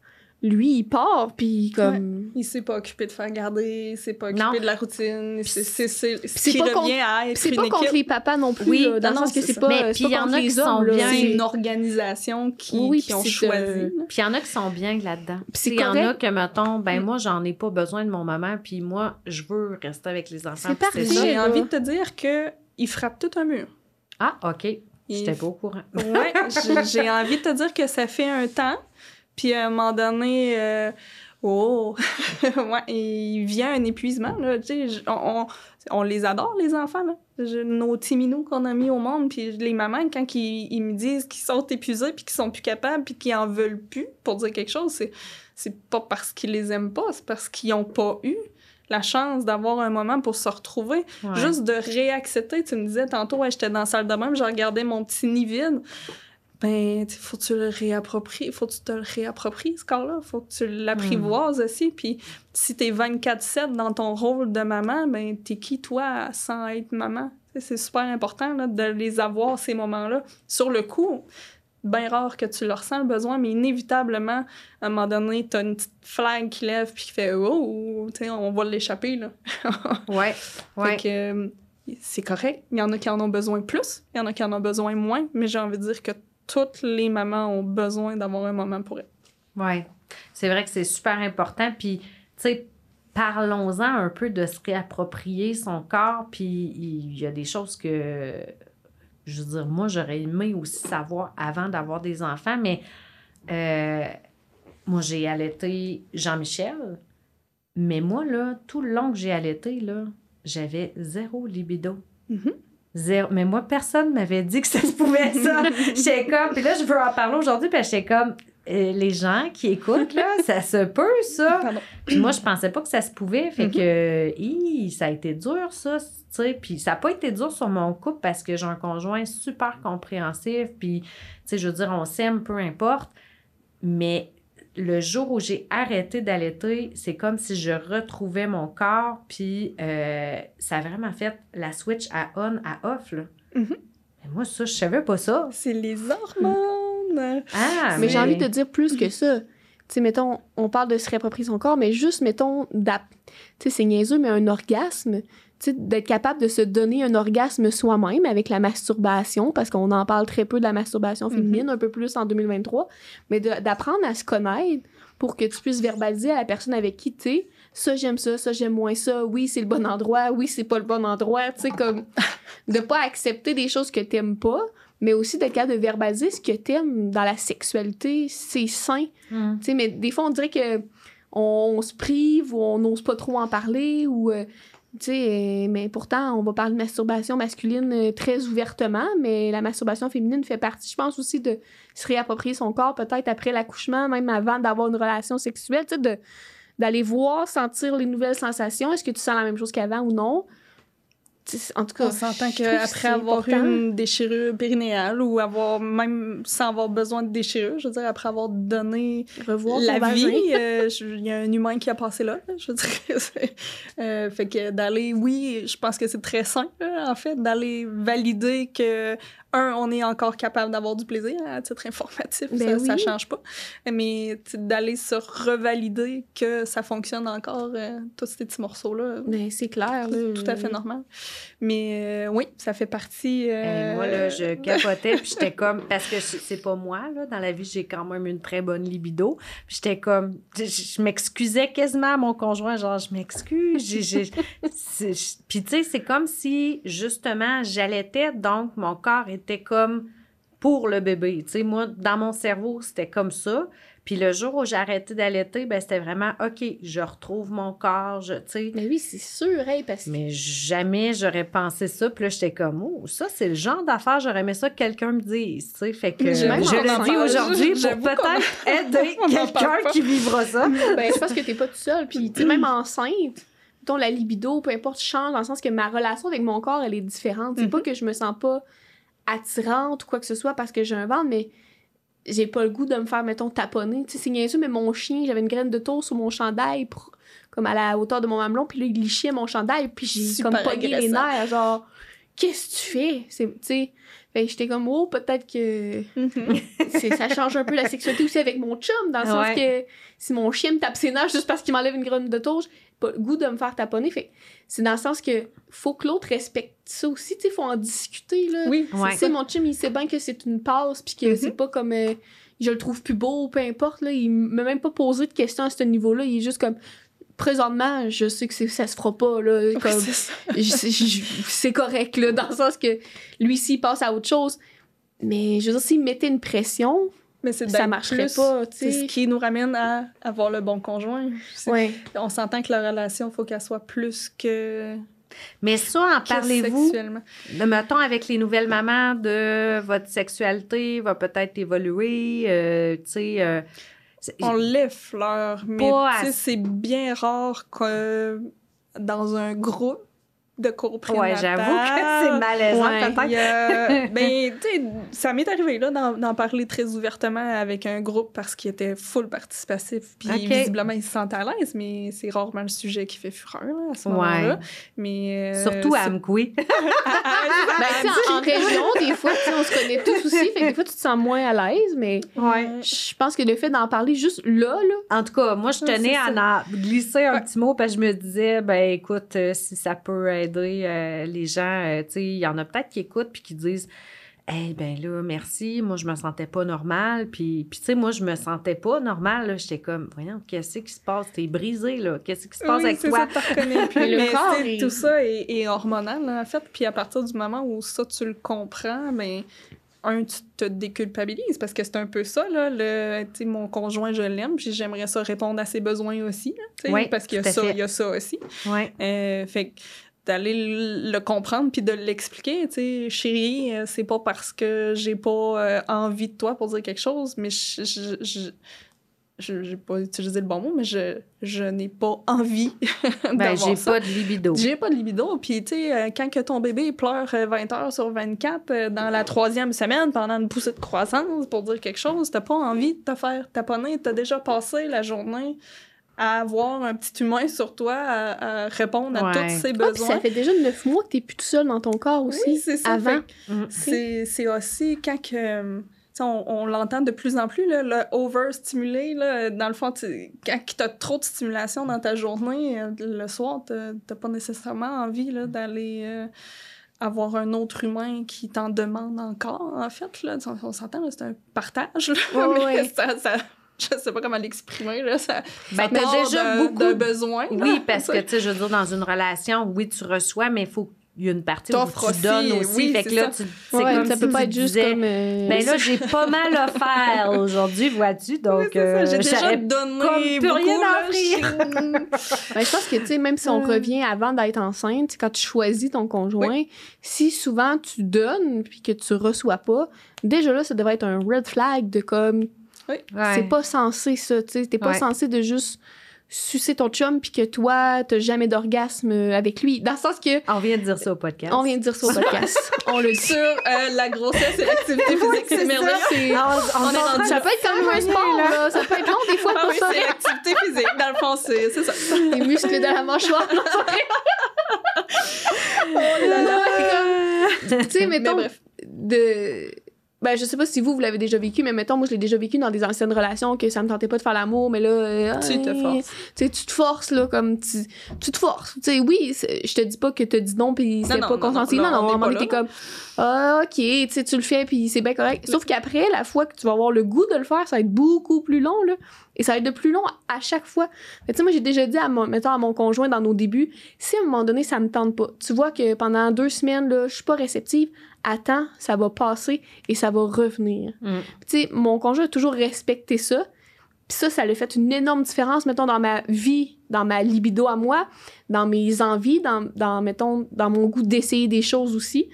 lui, il part, puis comme... Il s'est pas occupé de faire garder, il s'est pas Non. occupé de la routine. C'est ce qui pas revient à Puis être c'est pas équipe. contre les papas non plus, Oui, là, dans non, le sens que c'est pas, Mais puis il y en contre a les qui sont bien- C'est une organisation qui, Oui, qui puis ont choisi. Puis il y en a qui sont bien là-dedans. Puis c'est Il y en a que, mettons, ben Mm. moi, j'en ai pas besoin de mon maman, puis moi, je veux rester avec les enfants. C'est. J'ai envie de te dire que il frappe tout un mur. Ah, OK. J'étais pas au courant. Ouais, j'ai envie de te dire que ça fait un temps. Puis à un moment donné, euh, oh, ouais, il vient un épuisement. Là, tu sais, je- on, on- on les adore, les enfants. Là. Je- nos petits minous qu'on a mis au monde. Puis les mamans, quand ils, ils me disent qu'ils sont épuisés, puis qu'ils sont plus capables, puis qu'ils en veulent plus pour dire quelque chose, c'est, c'est pas parce qu'ils les aiment pas, c'est parce qu'ils ont pas eu la chance d'avoir un moment pour se retrouver. Ouais. Juste de réaccepter. Tu me disais tantôt, ouais, j'étais dans la salle de bain, je regardais mon petit nid vide. Ben, faut que tu le réappropries. Faut que tu te le réappropries, ce corps-là. Faut que tu l'apprivoises aussi. Puis si t'es 24-7 dans ton rôle de maman, ben, t'es qui, toi, sans être maman? C'est super important là, de les avoir, ces moments-là. Sur le coup, bien rare que tu le ressens, le besoin, mais inévitablement, à un moment donné, t'as une petite flag qui lève puis qui fait « Oh! » Tu sais, on va l'échapper, là. Ouais. Ouais. Fait que euh, c'est correct. Il y en a qui en ont besoin plus, il y en a qui en ont besoin moins, mais j'ai envie de dire que toutes les mamans ont besoin d'avoir un moment pour elles. Oui, c'est vrai que c'est super important. Puis, tu sais, parlons-en un peu de se réapproprier son corps. Puis, il y a des choses que je veux dire, moi, j'aurais aimé aussi savoir avant d'avoir des enfants, mais euh, moi, j'ai allaité Jean-Michel. Mais moi, là, tout le long que j'ai allaité, là, j'avais zéro libido. Mhm. Zéro. Mais moi, personne m'avait dit que ça se pouvait, ça. J'étais comme... Puis là, je veux en parler aujourd'hui, puis j'étais comme... euh, les gens qui écoutent, là, ça se peut, ça. Pardon. Puis moi, je pensais pas que ça se pouvait. Fait Mhm. que, hi, ça a été dur, ça. Tu sais, puis ça n'a pas été dur sur mon couple parce que j'ai un conjoint super compréhensif. Puis, tu sais, je veux dire, on s'aime, peu importe. Mais le jour où j'ai arrêté d'allaiter, c'est comme si je retrouvais mon corps. Puis, euh, ça a vraiment fait la switch à on, à off, là. Mhm. Mais moi, ça, je savais pas ça. C'est les hormones. Ah, mais j'ai envie de te dire plus que ça. Tu sais, mettons, on parle de se réapproprier son corps, mais juste, mettons, d'ap- tu sais, c'est niaiseux, mais un orgasme, d'être capable de se donner un orgasme soi-même avec la masturbation, parce qu'on en parle très peu de la masturbation féminine, un peu plus en 2023, mais d'apprendre à se connaître pour que tu puisses verbaliser à la personne avec qui tu es, ça j'aime ça, ça j'aime moins ça, oui c'est le bon endroit, oui c'est pas le bon endroit, tu sais, comme de pas accepter des choses que t'aimes pas, mais aussi d'être capable de verbaliser ce que t'aimes dans la sexualité, c'est sain. Hum. Tu sais, mais des fois, on dirait que on, on se prive ou on n'ose pas trop en parler ou... euh, tu sais, euh, mais pourtant, on va parler de masturbation masculine euh, très ouvertement, mais la masturbation féminine fait partie, je pense, aussi de se réapproprier son corps, peut-être après l'accouchement, même avant d'avoir une relation sexuelle, d'aller voir, sentir les nouvelles sensations. Est-ce que tu sens la même chose qu'avant ou non? En tout cas, On s'entend qu'après avoir eu une déchirure périnéale ou avoir même sans avoir besoin de déchirure, je veux dire, après avoir donné revoir la vie, euh, il y a un humain qui a passé là, je veux dire. euh, fait que d'aller, oui, je pense que c'est très sain, là, en fait, d'aller valider que, un, on est encore capable d'avoir du plaisir à titre informatif, Ben ça, ça oui. change pas. Mais d'aller se revalider que ça fonctionne encore, euh, tous ces petits morceaux-là. Ben, c'est clair. là. Tout à fait normal. Mais euh, oui, ça fait partie. euh, moi, là, je capotais, puis j'étais comme, parce que c'est pas moi, là, dans la vie, j'ai quand même une très bonne libido. Puis j'étais comme, je, je m'excusais quasiment à mon conjoint, genre, je m'excuse. Puis tu sais, c'est comme si, justement, j'allaitais, donc mon corps était comme pour le bébé. Tu sais, moi, dans mon cerveau, c'était comme ça. Puis le jour où j'ai arrêté d'allaiter, ben c'était vraiment, OK, je retrouve mon corps, je, tu sais. Mais oui, c'est sûr, hey, parce que Mais jamais j'aurais pensé ça. Puis là, j'étais comme, oh, ça, c'est le genre d'affaires, j'aurais aimé ça que quelqu'un me dise. Tu sais, fait que je le dis aujourd'hui pour peut-être aider quelqu'un qui vivra ça. ben, je pense que t'es pas tout seul. Puis, tu sais, même enceinte, mettons, la libido, peu importe, change dans le sens que ma relation avec mon corps, elle est différente. C'est Mhm. pas que je me sens pas attirante ou quoi que ce soit parce que j'ai un ventre, mais j'ai pas le goût de me faire, mettons, taponner. Tu sais, c'est niaiseux, mais mon chien, j'avais une graine de tour sur mon chandail, pour- comme à la hauteur de mon mamelon, puis là, il lichait mon chandail, puis j'ai comme pogné les nerfs, genre, qu'est-ce que tu fais? C'est, tu sais, fait j'étais comme, oh, peut-être que ça change un peu la sexualité aussi avec mon chum, dans le sens que si mon chien me tape ses nerfs juste parce qu'il m'enlève une graine de tour, goût de me faire taponner. Fait c'est dans le sens que faut que l'autre respecte ça aussi, tu sais, faut en discuter, là. Oui, Ouais. Tu mon chum, il sait bien que c'est une passe, puis que Mhm. c'est pas comme euh, je le trouve plus beau, peu importe, là. Il m'a même pas posé de questions à ce niveau-là. Il est juste comme, présentement, je sais que ça se fera pas, là. C'est correct, là, dans le sens que lui, s'il passe à autre chose. Mais je veux dire, s'il mettait une pression, Mais c'est ça marcherait plus- pas, C'est ce qui nous ramène à avoir le bon conjoint. Ouais. On s'entend que la relation, il faut qu'elle soit plus que, Mais ça, en parlez-vous, mettons, avec les nouvelles mamans, de votre sexualité va peut-être évoluer, euh, tu sais... euh, On l'effleure, mais assez. c'est bien rare que dans un groupe de cours Ouais, j'avoue que c'est malaisant, Ouais. peut-être. Ben, tu sais, ça m'est arrivé là d'en parler très ouvertement avec un groupe parce qu'il était full participatif. Puis visiblement, ils se sentent à l'aise, mais c'est rarement le sujet qui fait fureur là, à ce moment-là. Mais euh, Surtout à Amkoui. Ben, en, en région, des fois, on se connaît tous aussi, fait que des fois, tu te sens moins à l'aise, mais Ouais. je pense que le fait d'en parler juste là, là, En tout cas, moi, je tenais à en glisser un Ouais. petit mot parce que je me disais, ben écoute, euh, si ça peut aider euh, les gens, euh, tu sais, il y en a peut-être qui écoutent puis qui disent, Eh ben là, merci. Moi, je me sentais pas normale. Puis, puis tu sais, moi, je me sentais pas normale. J'étais comme, voyons, qu'est-ce qui se passe? T'es brisée, là. Qu'est-ce qui se passe Oui, avec toi? ça. Le corps est- tout ça est, est hormonal, là, en fait. Puis à partir du moment où ça, tu le comprends, ben, un, tu te déculpabilises parce que c'est un peu ça, là. Le, tu sais, mon conjoint, je l'aime, puis j'aimerais ça répondre à ses besoins aussi, là, Oui, parce qu'il y a ça, il y a ça aussi. Euh, fait d'aller le comprendre puis de l'expliquer, tu sais, chérie, euh, c'est pas parce que j'ai pas euh, envie de toi pour dire quelque chose, mais je, je, je- je- j'ai pas utilisé le bon mot, mais je, je n'ai pas envie Ben, j'ai pas de libido. J'ai pas de libido. Puis, tu sais, euh, quand que ton bébé pleure euh, 20 heures sur 24 euh, dans la troisième semaine pendant une poussée de croissance pour dire quelque chose, t'as pas envie de te faire taponner. T'as déjà passé la journée à avoir un petit humain sur toi, à, à répondre à tous ses Ah, puis besoins. ça fait déjà neuf mois que t'es plus tout seul dans ton corps aussi. Oui, c'est ça. Avant. Mm. C'est c'est aussi quand que. tu On, on l'entend de plus en plus, là, le overstimulé. Là, dans le fond, tu- quand tu as trop de stimulation dans ta journée, euh, le soir, tu n'as pas nécessairement envie là, d'aller euh, avoir un autre humain qui t'en demande encore, en fait. Là. On, on s'entend, là, c'est un partage. Là, Ouais, mais ouais. ça, ça- je sais pas comment l'exprimer. Là, ça, Ben, ça t'as part déjà beaucoup de- besoin. là, Oui, parce que, tu sais. je veux dire, dans une relation, oui, tu reçois, mais il faut qu'il y ait une partie où tu aussi, donnes aussi. oui, fait que là, ça. tu, c'est Ouais, comme ça si peut pas être juste disais, comme. euh, Ben là, j'ai pas mal offert aujourd'hui, vois-tu, donc Oui, c'est ça, j'ai euh, déjà donné comme rien à offrir. je- Ben, je pense que, tu sais, même si on Euh. revient avant d'être enceinte, quand tu choisis ton conjoint, si souvent tu donnes puis que tu reçois pas, déjà là, ça devrait être un red flag de comme, Ouais. c'est pas censé ça, tu sais. T'es pas Ouais. censé de juste sucer ton chum puis que toi, t'as jamais d'orgasme avec lui. Dans le sens que, On vient de dire ça au podcast. on vient de dire ça au podcast. on le dit. sur euh, la grossesse et l'activité physique. c'est merveilleux. C'est- Ah, on, On est rendu Ça peut être quand même un sport, là. là. Ça peut être long des fois Ah pour oui, ça. c'est l'activité physique. Dans le fond, c'est ça. Les muscles de la mâchoire. Oh là là. tu sais, Mais mettons, bref. de. Ben, je sais pas si vous, vous l'avez déjà vécu, mais mettons, moi, je l'ai déjà vécu dans des anciennes relations que ça me tentait pas de faire l'amour, mais là. euh, Tu te forces. Tu tu te forces, là, comme. Tu, tu te forces. Tu sais, oui, je te dis pas que t'as dit non, puis c'est pas non, consenti. non, Non, non, t'es comme. Ah, ok, tu sais, tu le fais, puis c'est bien correct. Sauf qu'après, la fois que tu vas avoir le goût de le faire, ça va être beaucoup plus long, là. Et ça va être de plus long à chaque fois. Mais tu sais, moi, j'ai déjà dit à mon, mettons, à mon conjoint dans nos débuts, si à un moment donné, ça me tente pas, tu vois que pendant deux semaines, là, je suis pas réceptive, attends, ça va passer et ça va revenir. Mm. Tu sais, mon conjoint a toujours respecté ça. Puis ça, ça a fait une énorme différence, mettons, dans ma vie, dans ma libido à moi, dans mes envies, dans, dans mettons, dans mon goût d'essayer des choses aussi.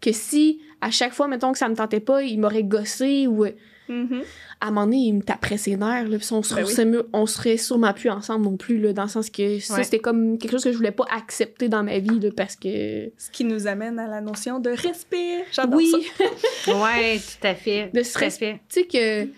Que si, à chaque fois, mettons, que ça me tentait pas, il m'aurait gossé ou Mhm. à un moment donné, il me taperait ses nerfs, là, puis on, Ben oui. serait, mieux- on serait sûrement plus ensemble non plus, là, dans le sens que ça, Ouais. c'était comme quelque chose que je voulais pas accepter dans ma vie, là, parce que... Ce qui nous amène à la notion de respect. J'adore Oui, ça. Ouais, tout à fait. De fait. tu sais que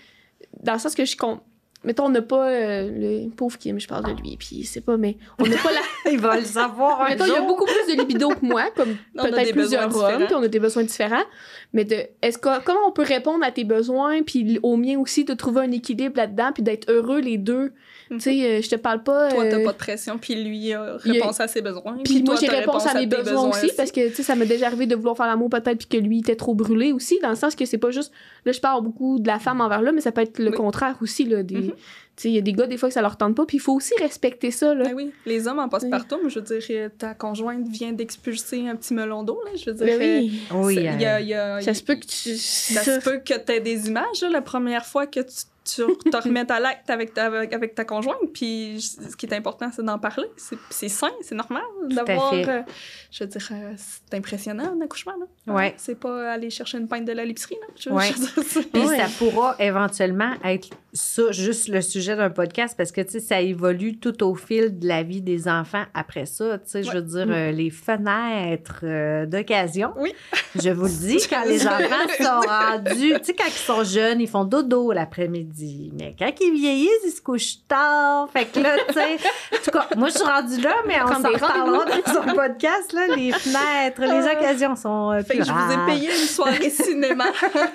dans le sens que je compte mettons on n'a pas euh, le pauvre Kim je parle de lui puis c'est pas mais on n'a pas la Il va le savoir un mettons il y a jour. beaucoup plus de libido que moi comme peut-être plusieurs hommes puis on a des besoins différents mais de est-ce que comment on peut répondre à tes besoins puis au mien aussi de trouver un équilibre là-dedans puis d'être heureux les deux Tu sais euh, je te parle pas Toi, t'as euh, pas de pression, puis lui a il a- réponse à ses besoins. puis moi, j'ai réponse à mes besoins aussi, parce que, tu sais, ça m'est déjà arrivé de vouloir faire l'amour peut-être, puis que lui était trop brûlé aussi, dans le sens que c'est pas juste. Là, je parle beaucoup de la femme envers l'homme, mais ça peut être le Oui. contraire aussi, là. Des. Tu sais, il y a des gars, des fois, que ça leur tente pas, puis il faut aussi respecter ça, là. Ben oui, les hommes en postpartum, je veux dire, euh, ta conjointe vient d'expulser un petit melon d'eau, là, je veux dire. Ben oui. Oui, c'est- il y a- euh, il y a- Ça se peut que tu. Ça se peut que tu aies des images là, la première fois que tu, tu te remets à l'acte avec ta, avec, avec ta conjointe. Puis ce qui est important, c'est d'en parler. C'est sain, c'est normal d'avoir. euh, je veux dire, euh, c'est impressionnant un accouchement. Là. Ouais. C'est pas aller chercher une pinte de la l'épicerie. Là. Je, Ouais. Puis Ouais. ça pourra éventuellement être ça, juste le sujet d'un podcast, parce que, tu sais, ça évolue tout au fil de la vie des enfants après ça. Tu sais, je veux dire, Mm. euh, les fenêtres euh, d'occasion. Oui. Je vous le dis, quand les enfants sont rendus, tu sais, quand ils sont jeunes, ils font dodo l'après-midi. Mais quand ils vieillissent, ils se couchent tard. Fait que là, tu sais, en tout cas, moi, je suis rendue là, mais on s'en reparlera dans un podcast, là. Les fenêtres, les Ah. occasions sont euh, Fait plus que je vous ai payé une soirée cinéma.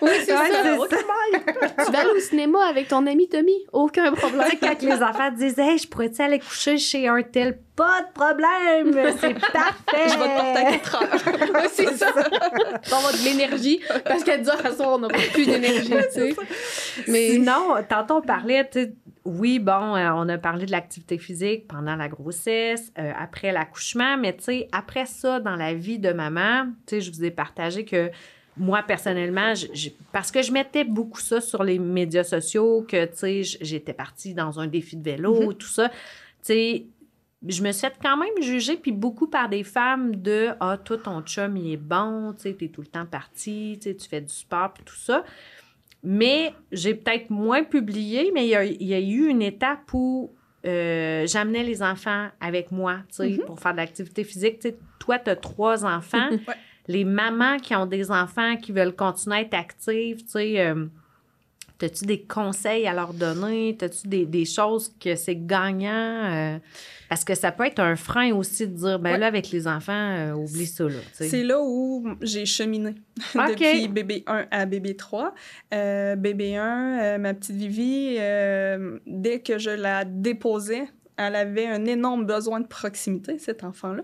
Oui, c'est Ouais, ça. ça. Tu vas aller au cinéma avec ton ami Tommy? Aucun problème. Tu sais, quand les enfants disent Hey, je pourrais-tu aller coucher chez un tel? Pas de problème! C'est parfait! Je vais te porter à 4 heures. Ouais, c'est ça. Va avoir de l'énergie. Parce qu'à 10 heures à soir, on n'a plus d'énergie, tu sais. Mais Sinon, tantôt, on parlait, tu sais, oui, bon, euh, on a parlé de l'activité physique pendant la grossesse, euh, après l'accouchement, mais tu sais, après ça, dans la vie de maman, tu sais, je vous ai partagé que moi, personnellement, je- je- parce que je mettais beaucoup ça sur les médias sociaux, que, tu sais, j'étais partie dans un défi de vélo, tout ça, tu sais, je me suis quand même juger, puis beaucoup par des femmes de « Ah, toi, ton chum, il est bon, tu sais, t'es tout le temps parti, tu sais, tu fais du sport, puis tout ça. » Mais j'ai peut-être moins publié, mais il y a, il y a eu une étape où euh, j'amenais les enfants avec moi, tu sais, pour faire de l'activité physique. Tu sais, toi, tu as trois enfants. Ouais. Les mamans qui ont des enfants qui veulent continuer à être actives, tu sais, euh, as-tu des conseils à leur donner? As-tu des, des choses que c'est gagnant? euh, parce que ça peut être un frein aussi de dire, ben Ouais. là, avec les enfants, euh, oublie ça, là. C'est là où j'ai cheminé OK. depuis bébé 1 à bébé 3. Euh, bébé 1, euh, ma petite Vivi, euh, dès que je la déposais, elle avait un énorme besoin de proximité, cet enfant-là.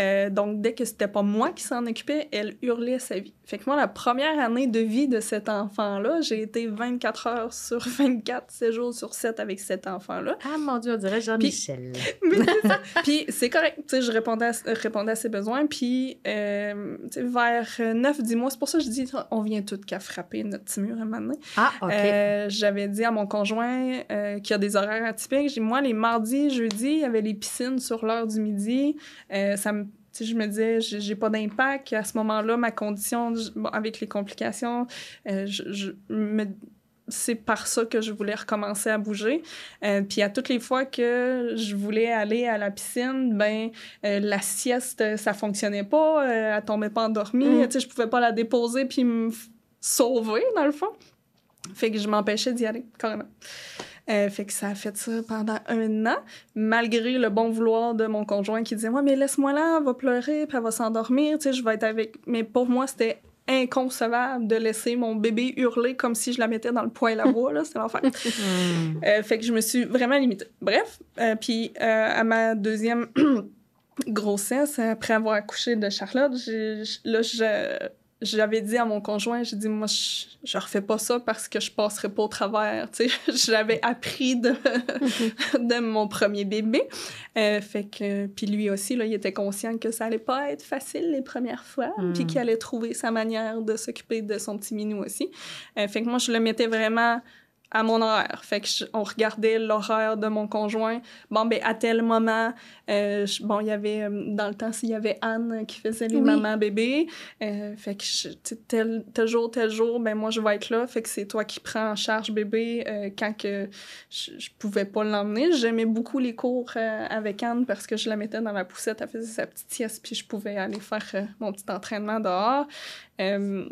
Euh, donc, dès que c'était pas moi qui s'en occupais, elle hurlait sa vie. Fait que moi, la première année de vie de cet enfant-là, j'ai été 24 heures sur 24, 7 jours sur 7 avec cet enfant-là. Ah, mon Dieu, on dirait Jean-Michel. Puis c'est correct. Tu sais, je répondais à, répondais à ses besoins. Puis euh, vers 9-10 mois, c'est pour ça que je dis on vient tout qu'à frapper notre petit mur un moment donné. Ah, OK. Euh, J'avais dit à mon conjoint euh, qui a des horaires atypiques, j'ai dit, moi, les mardis, jeudis, il y avait les piscines sur l'heure du midi. Euh, ça me je me disais, j'ai pas d'impact. À ce moment-là, ma condition, bon, avec les complications, euh, je, je me c'est par ça que je voulais recommencer à bouger. Euh, puis à toutes les fois que je voulais aller à la piscine, ben euh, la sieste, ça fonctionnait pas, euh, elle tombait pas endormie, Mm. tu sais, je pouvais pas la déposer puis me sauver dans le fond. Fait que je m'empêchais d'y aller carrément. Euh, fait que ça a fait ça pendant un an, malgré le bon vouloir de mon conjoint qui disait Ouais, mais laisse-moi là, elle va pleurer, puis elle va s'endormir, tu sais, je vais être avec. Mais pour moi, c'était inconcevable de laisser mon bébé hurler comme si je la mettais dans le poêle à bois, là, c'était l'enfer. Euh, fait que je me suis vraiment limitée. Bref, euh, puis euh, à ma deuxième grossesse, après avoir accouché de Charlotte, là, je- j'avais dit à mon conjoint, j'ai dit, moi, je, je refais pas ça parce que je passerai pas au travers. Tu sais, j'avais appris de, de mon premier bébé. Euh, fait que, puis lui aussi, là, il était conscient que ça allait pas être facile les premières fois, Mm. puis qu'il allait trouver sa manière de s'occuper de son petit minou aussi. Euh, fait que moi, je le mettais vraiment à mon horaire. Fait que je- on regardait l'horaire de mon conjoint. Bon, ben, à tel moment, euh, je- bon, il y avait, euh, dans le temps, il y avait Anne qui faisait les Oui. mamans-bébés. Euh, fait que je- tel, tel jour, tel jour, ben, moi, je vais être là. Fait que c'est toi qui prends en charge bébé euh, quand que je, je pouvais pas l'emmener. J'aimais beaucoup les cours avec Anne parce que je la mettais dans la poussette, elle faisait sa petite sieste, puis je pouvais aller faire mon petit entraînement dehors. Euh,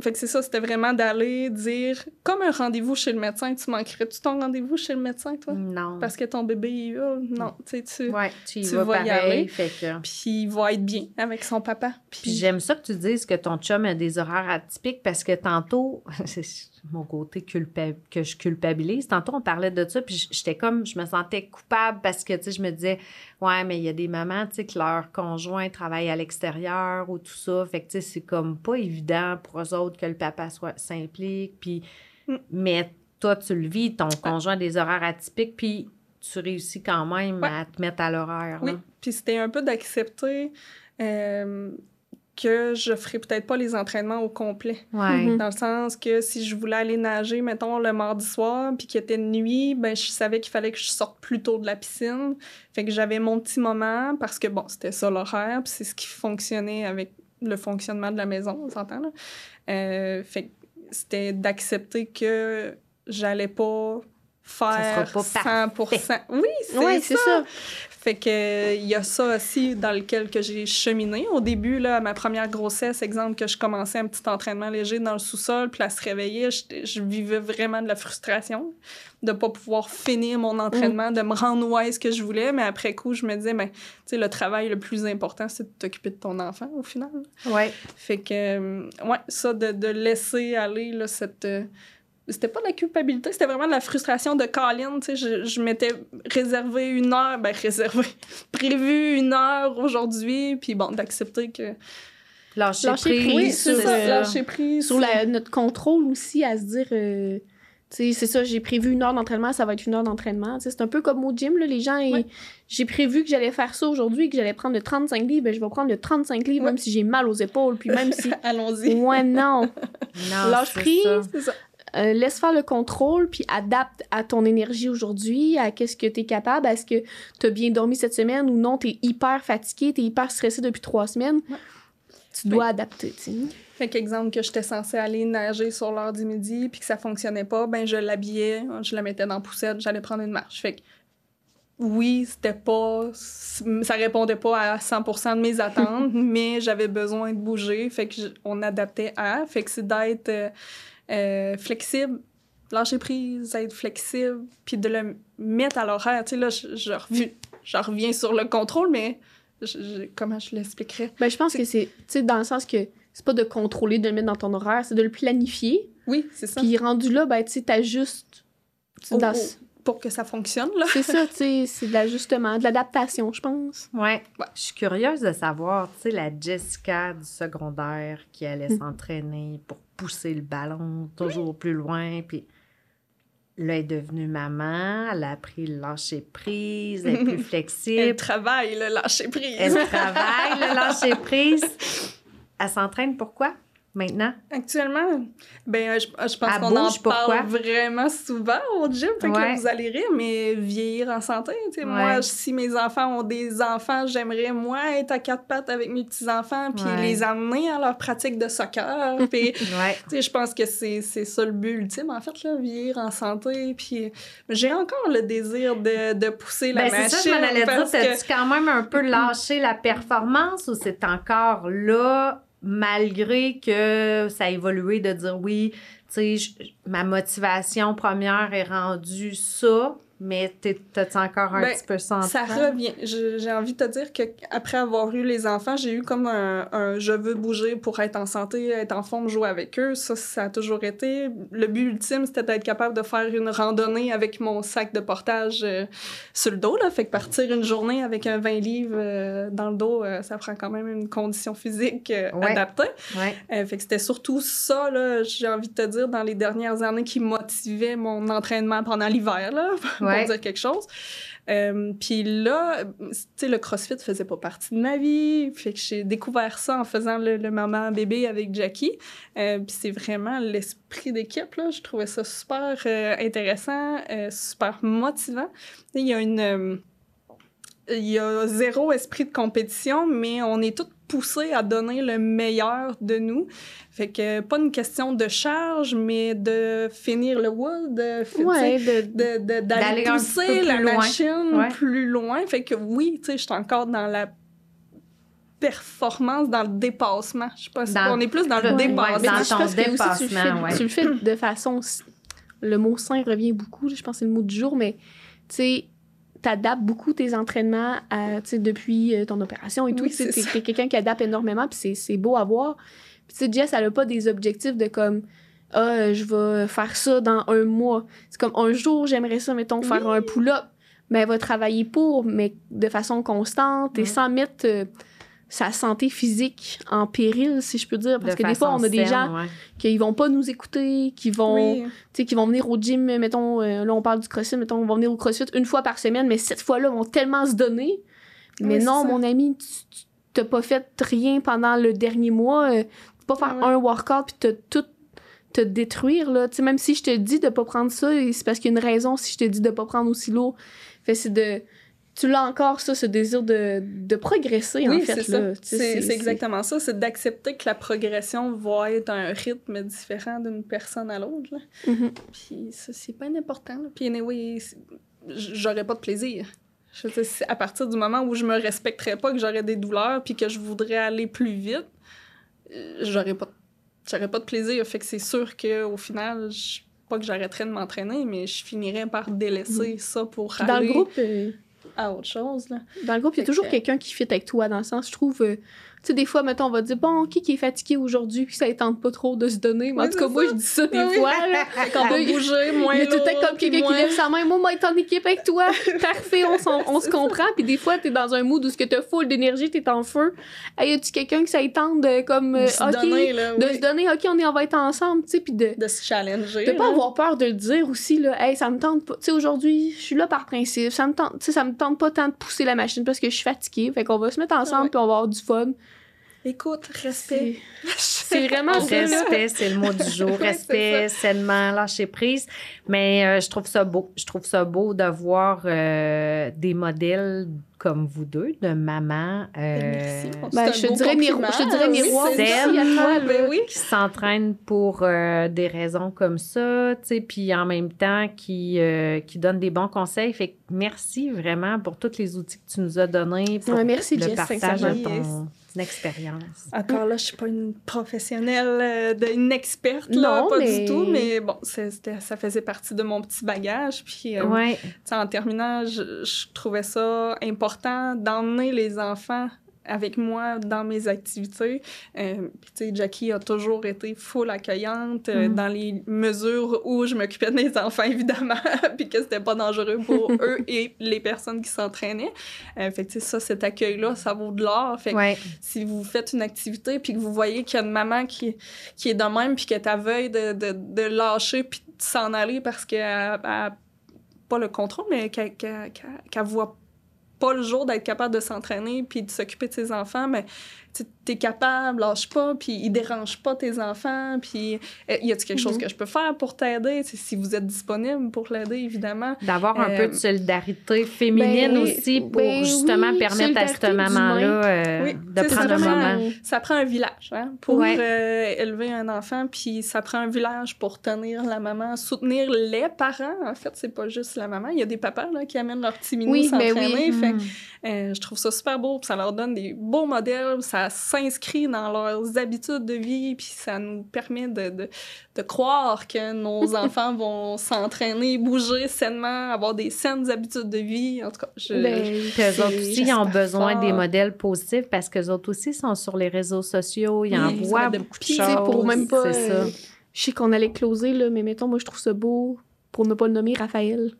fait que c'est ça, c'était vraiment d'aller dire, comme un rendez-vous chez le médecin, tu manquerais-tu ton rendez-vous chez le médecin, toi? Non. Parce que ton bébé, il hurle? Non, tu sais, tu... Ouais, tu y tu vas vas y aller. Fait que... Puis il va être bien avec son papa. Puis Puis j'aime ça que tu dises que ton chum a des horaires atypiques parce que tantôt, mon côté culpa- que je culpabilise. Tantôt, on parlait de ça, puis j'étais comme, je me sentais coupable parce que, tu sais, je me disais, ouais, mais il y a des mamans, tu sais, que leur conjoint travaille à l'extérieur ou tout ça. Fait que, tu sais, c'est comme pas évident pour eux autres que le papa soit s'implique. Puis, Mm. mais toi, tu le vis, ton conjoint a des horaires atypiques, puis tu réussis quand même Ouais. à te mettre à l'horaire. oui, puis c'était un peu d'accepter euh, que je ferais peut-être pas les entraînements au complet. Ouais. Mhm. Dans le sens que si je voulais aller nager, mettons, le mardi soir, puis qu'il était nuit, ben, je savais qu'il fallait que je sorte plus tôt de la piscine. Fait que j'avais mon petit moment, parce que, bon, c'était ça l'horaire, puis c'est ce qui fonctionnait avec le fonctionnement de la maison, on s'entend, là. Euh, fait que c'était d'accepter que j'allais pas faire sera pas 100%. Oui, c'est Ouais, ça. Fait que il y a ça aussi dans lequel que j'ai cheminé. Au début, là, à ma première grossesse, exemple que je commençais un petit entraînement léger dans le sous-sol, puis à se réveiller, je vivais vraiment de la frustration de pas pouvoir finir mon entraînement, de me rendre où est-ce que je voulais. Mais après coup, je me disais, ben, tu sais, le travail le plus important, c'est de t'occuper de ton enfant au final. Ouais. Fait que, euh, ouais, ça, de, de laisser aller là, cette, euh, c'était pas de la culpabilité, c'était vraiment de la frustration de Colin. Tu sais, je, je m'étais réservé une heure, ben réservé, prévu une heure aujourd'hui, puis bon, d'accepter que. Lâcher, Lâcher prise. Oui, c'est sur, ça, euh, lâcher prise. Sur la- notre contrôle aussi, à se dire, euh, tu sais, c'est ça, j'ai prévu une heure d'entraînement, ça va être une heure d'entraînement. C'est un peu comme au gym, là, les gens, Ouais. j'ai prévu que j'allais faire ça aujourd'hui, que j'allais prendre le 35 livres, ben, je vais prendre le 35 livres, Ouais. même si j'ai mal aux épaules, puis même si. Allons-y. Ouais, non. Non, Lâche prise. ça. Euh, laisse faire le contrôle, puis adapte à ton énergie aujourd'hui, à qu'est-ce que tu es capable. Est-ce que tu as bien dormi cette semaine ou non, tu es hyper fatigué, tu es hyper stressé depuis trois semaines. Ouais. Tu dois adapter, tu sais. Fait qu'exemple que j'étais censée aller nager sur l'heure du midi puis que ça fonctionnait pas, ben je l'habillais, je la mettais dans la poussette, j'allais prendre une marche. Fait que oui, c'était pas ça répondait pas à 100% de mes attentes, mais j'avais besoin de bouger, fait que on adaptait à, fait que c'est d'être euh, flexible, lâcher prise, être flexible, puis de le mettre à l'horaire. Tu sais là, je, je, revu- je reviens sur le contrôle, mais je- comment je l'expliquerais? Ben, je pense que c'est, tu sais, dans le sens que c'est pas de contrôler, de le mettre dans ton horaire, c'est de le planifier. Oui, c'est ça. Puis rendu là, ben, tu sais, t'ajustes. Au- dans- au- pour que ça fonctionne là. C'est ça, tu sais, c'est de l'ajustement, de l'adaptation, je pense. Ouais. Je suis curieuse de savoir, tu sais, la Jessica du secondaire qui allait Mm. s'entraîner pour pousser le ballon toujours plus loin, puis là, elle est devenue maman, elle a appris le lâcher prise, elle est plus Elle flexible, travaille, le lâcher prise. elle travaille le lâcher prise. Elle s'entraîne pourquoi maintenant? Actuellement, ben, euh, je, je pense qu'on en parle vraiment souvent au gym. Fait que là, vous allez rire, mais vieillir en santé. Ouais. Moi, si mes enfants ont des enfants, j'aimerais, moi, être à quatre pattes avec mes petits-enfants, puis Ouais. les amener à leur pratique de soccer. puis, je pense que c'est c'est ça le but ultime, en fait, là, vieillir en santé. Puis, j'ai encore le désir de, de pousser la Ben, c'est machine. ça, je m'en allais dire. que- T'as-tu quand même un peu lâché la performance ou c'est encore là, malgré que ça a évolué de dire oui, tu sais, ma motivation première est rendue ça, mais t'as-tu encore un Ben, petit peu senti? Ça revient. J'ai envie de te dire que après avoir eu les enfants, j'ai eu comme un, un je veux bouger pour être en santé, être en forme, jouer avec eux. Ça, ça a toujours été. Le but ultime, c'était d'être capable de faire une randonnée avec mon sac de portage euh, sur le dos. Là. Fait que partir une journée avec un 20 livres euh, dans le dos, euh, ça prend quand même une condition physique Ouais. adaptée. Ouais. Fait que c'était surtout ça, j'ai envie de te dire, dans les dernières années qui motivait mon entraînement pendant l'hiver, pour dire quelque chose. Euh, Puis là, tu sais, le CrossFit faisait pas partie de ma vie. Fait que j'ai découvert ça en faisant le, le maman-bébé avec Jackie. Euh, Puis c'est vraiment l'esprit d'équipe, là. Je trouvais ça super euh, intéressant, super motivant. Il y a une... il y a zéro esprit de compétition, mais on est tous poussés à donner le meilleur de nous. Fait que pas une question de charge, mais de finir le wood, de, Ouais, de, D'aller pousser la loin. machine Ouais. plus loin. Fait que oui, tu sais, je suis encore dans la performance, dans le dépassement. Je sais pas si on est plus dans le dépassement. dans je pense que aussi, tu le fais-. Tu le fais de façon. Le mot sain revient beaucoup, je pense que c'est le mot du jour, mais tu sais, t'adaptes beaucoup tes entraînements à, depuis euh, ton opération et tout. Oui, c'est t'es quelqu'un qui adapte énormément, puis c'est- beau à voir. Puis tu sais, Jess, elle a pas des objectifs de comme. Ah, euh, je vais faire ça dans un mois. C'est comme un jour, j'aimerais ça, mettons, faire un pull-up. Mais elle va travailler pour, mais de façon constante et sans mettre euh, sa santé physique en péril, si je peux dire. Parce De que des fois, on a des gens ouais. qui vont pas nous écouter, qui vont, Oui. tu sais, qui vont venir au gym, mettons, euh, là on parle du crossfit, mettons, ils vont venir au crossfit une fois par semaine, mais cette fois-là, ils vont tellement se donner. Mais Oui, non, mon ami, tu t'as pas fait rien pendant le dernier mois, euh, tu peux pas faire ouais. un workout puis te tout te détruire, là. Tu sais, même si je te dis de pas prendre ça, c'est parce qu'il y a une raison si je te dis de pas prendre aussi lourd. Fait c'est de... Tu l'as encore, ça, ce désir de, de progresser, en Oui, fait, c'est sais, exactement ça. C'est d'accepter que la progression va être un rythme différent d'une personne à l'autre. Mhm. Puis ça, c'est pas important. là. Puis anyway, j'aurais pas de plaisir. Je c'est à partir du moment où je me respecterais pas, que j'aurais des douleurs, puis que je voudrais aller plus vite, euh, j'aurais pas, j'aurais pas de plaisir. Fait que c'est sûr qu'au final, je- pas que j'arrêterais de m'entraîner, mais je finirais par délaisser ça pour Dans aller le groupe... à autre chose. Là. Dans le groupe, il y a toujours que- quelqu'un qui fit avec toi, dans le sens, je trouve, euh, sais, des fois, mettons, on va dire, bon, qui, qui est fatigué aujourd'hui, puis ça ne tente pas trop de se donner. Mais en Oui, tout cas, moi, je dis ça des Oui, fois. Quand on bouger, moins Il y a tout le temps comme quelqu'un qui lève sa main, moi, moi, être en équipe avec toi. Parfait, on, se comprend. Puis des fois, t'es dans un mood où ce que t'as full d'énergie, t'es en feu. Hey, y a-tu quelqu'un qui ça tente de, comme, euh, De se OK, donner, là, de se donner, OK, on, est, on va être ensemble, tu sais, puis de, de se challenger. de pas avoir peur de le dire aussi, là. Hey, ça me tente pas. Tu sais, aujourd'hui, je suis là par principe. Ça me tente, tu ça me tente pas tant de pousser la machine parce que je suis fatiguée. Fait qu'on va se mettre ensemble Ouais. puis on va avoir du fun. Écoute, respect. C'est vraiment. Respect, c'est le mot du jour. Respect, sainement, lâcher prise. Mais euh, je trouve ça beau. Je trouve ça beau de voir euh, des modèles comme vous deux, de maman. euh, Merci. Ben, C'est un je te beau dirais je te miroir toi, Ben oui. qui s'entraînent pour euh, des raisons comme ça, tu sais, puis en même temps qui, euh, qui donnent des bons conseils. Fait que merci vraiment pour tous les outils que tu nous as donnés, pour Ouais, merci, le Jess, partage de ton expérience. Encore là, je suis pas une professionnelle, euh, de- une experte, là, Non, pas mais- du tout, mais bon, ça faisait partie de mon petit bagage. Puis, euh, Ouais. en terminant, je, je trouvais ça important d'emmener les enfants avec moi dans mes activités. Euh, tu sais, Jackie a toujours été full accueillante euh, Mhm. dans les mesures où je m'occupais de mes enfants, évidemment, puis que c'était pas dangereux pour eux et les personnes qui s'entraînaient. Euh, fait que, tu sais, ça, cet accueil-là, ça vaut de l'or. Fait que Ouais. si vous faites une activité puis que vous voyez qu'il y a une maman qui, qui est de même puis qu'elle est à veille de, de, de lâcher puis de s'en aller parce qu'elle n'a pas le contrôle, mais qu'elle qu'elle- qu'elle voit pas le jour d'être capable de s'entraîner puis de s'occuper de ses enfants, mais tu es capable, lâche pas, puis ils dérangent pas tes enfants, puis euh, y a-t-il quelque chose Mhm. que je peux faire pour t'aider? Si vous êtes disponible pour l'aider, évidemment. D'avoir un Euh, peu de solidarité féminine ben, aussi pour ben justement oui, permettre à cette maman-là euh, Oui, de prendre un moment. Ça prend un village hein, pour Ouais. euh, élever un enfant, puis ça prend un village pour tenir la maman, soutenir les parents. En fait, c'est pas juste la maman. Il y a des papas là, qui amènent leurs petits minous Oui, ben s'entraîner. oui. Fait Mm. Euh, je trouve ça super beau, puis ça leur donne des beaux modèles, ça s'inscrit dans leurs habitudes de vie, puis ça nous permet de, de, de croire que nos enfants vont s'entraîner, bouger sainement, avoir des saines habitudes de vie. En tout cas, je, Ben, Puis eux autres aussi, ils ont besoin fort. des modèles positifs parce qu'eux autres aussi sont sur les réseaux sociaux, ils Oui, en voient beaucoup de choses. Pour même pas. Euh, je sais qu'on allait closer, là, mais mettons, moi, je trouve ça beau, pour ne pas le nommer, Raphaël,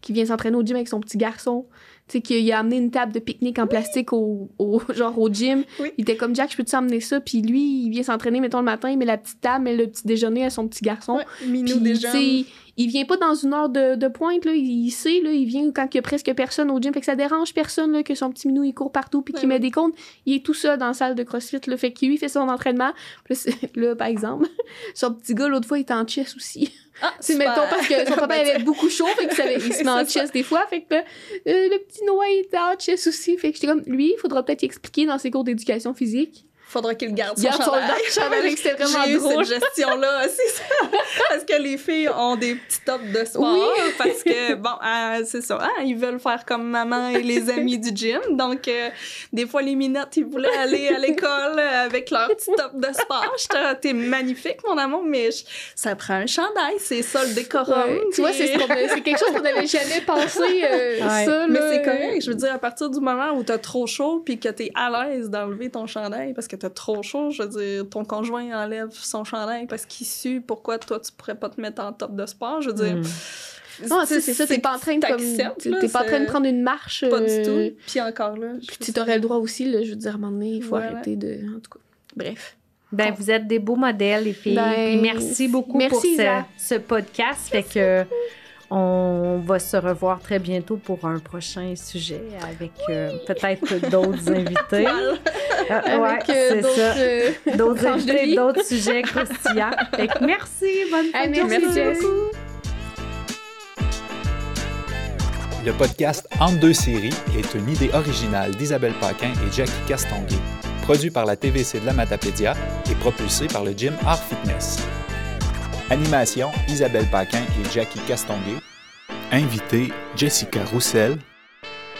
qui vient s'entraîner au gym avec son petit garçon. Tu sais, qu'il a amené une table de pique-nique en plastique au, au- genre au gym. Oui. Il était comme Jack, je peux-tu emmener ça? Puis lui, il vient s'entraîner, mettons, le matin, mais la petite table, met le petit déjeuner à son petit garçon. Ouais, Minou Puis, jeunes. Il, vient pas dans une heure de, de pointe, là. Il, il sait, là, il vient quand il y a presque personne au gym. Fait que ça dérange personne, là, que son petit minou, il court partout, puis qu'il Ouais, met ouais. des comptes. Il est tout seul dans la salle de CrossFit, là. Fait que lui, il fait son entraînement. Puis là, par exemple, son petit gars, l'autre fois, il était en chess aussi. Ah, C'est mettons parce que son papa avait beaucoup chaud, fait qu'il il se met en chess des fois. Fait que euh, le petit Noah, il était en chess aussi. Fait que j'étais comme, lui, il faudra peut-être expliquer dans ses cours d'éducation physique. Faudra qu'il garde son Garde son chandail. chandail, c'était vraiment J'ai eu drôle. cette gestion-là aussi, ça. Parce que les filles ont des petits tops de sport. Oui. Parce que, bon, euh, c'est ça, hein, ils veulent faire comme maman et les amis du gym. Donc, euh, des fois, les minettes, ils voulaient aller à l'école avec leur petit top de sport. Ah, t'es magnifique, mon amour, mais je- ça prend un chandail. C'est ça, le décorum. Ouais. Tu vois, c'est ce c'est quelque chose qu'on n'avait jamais pensé. euh, Ouais. ça, Mais c'est correct. Je veux dire, à partir du moment où t'as trop chaud puis que t'es à l'aise d'enlever ton chandail parce que t'as trop chaud, je veux dire, ton conjoint enlève son chandail parce qu'il sue. Pourquoi toi, tu pourrais pas te mettre en top de sport? Je veux dire... Mm. Non, c'est ça, t'es pas en train de comme, t'es pas en train de prendre une marche. Pas du euh, tout. Puis encore là... Puis tu ça- aurais le droit aussi, là, je veux dire, à un moment donné, il faut Voilà. arrêter de. En tout cas, bref. Ben, vous êtes des beaux modèles, les filles. Ben, Puis merci beaucoup merci, pour ce podcast. Fait que on va se revoir très bientôt pour un prochain sujet avec euh, peut-être d'autres invités. Euh, ouais, euh, c'est d'autres. ça. euh, D'autres invités, d'autres sujets croustillants. Fait que merci, bonne fin de merci. Jess. Le podcast Entre deux séries est une idée originale d'Isabelle Paquin et Jackie Castonguay, produit par la TVC de la Matapédia et propulsé par le gym Art Fitness. Animation Isabelle Paquin et Jackie Castonguay. Invité Jessica Roussel.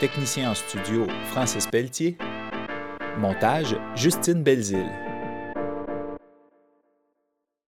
Technicien en studio Francis Pelletier. Montage Justine Belzile.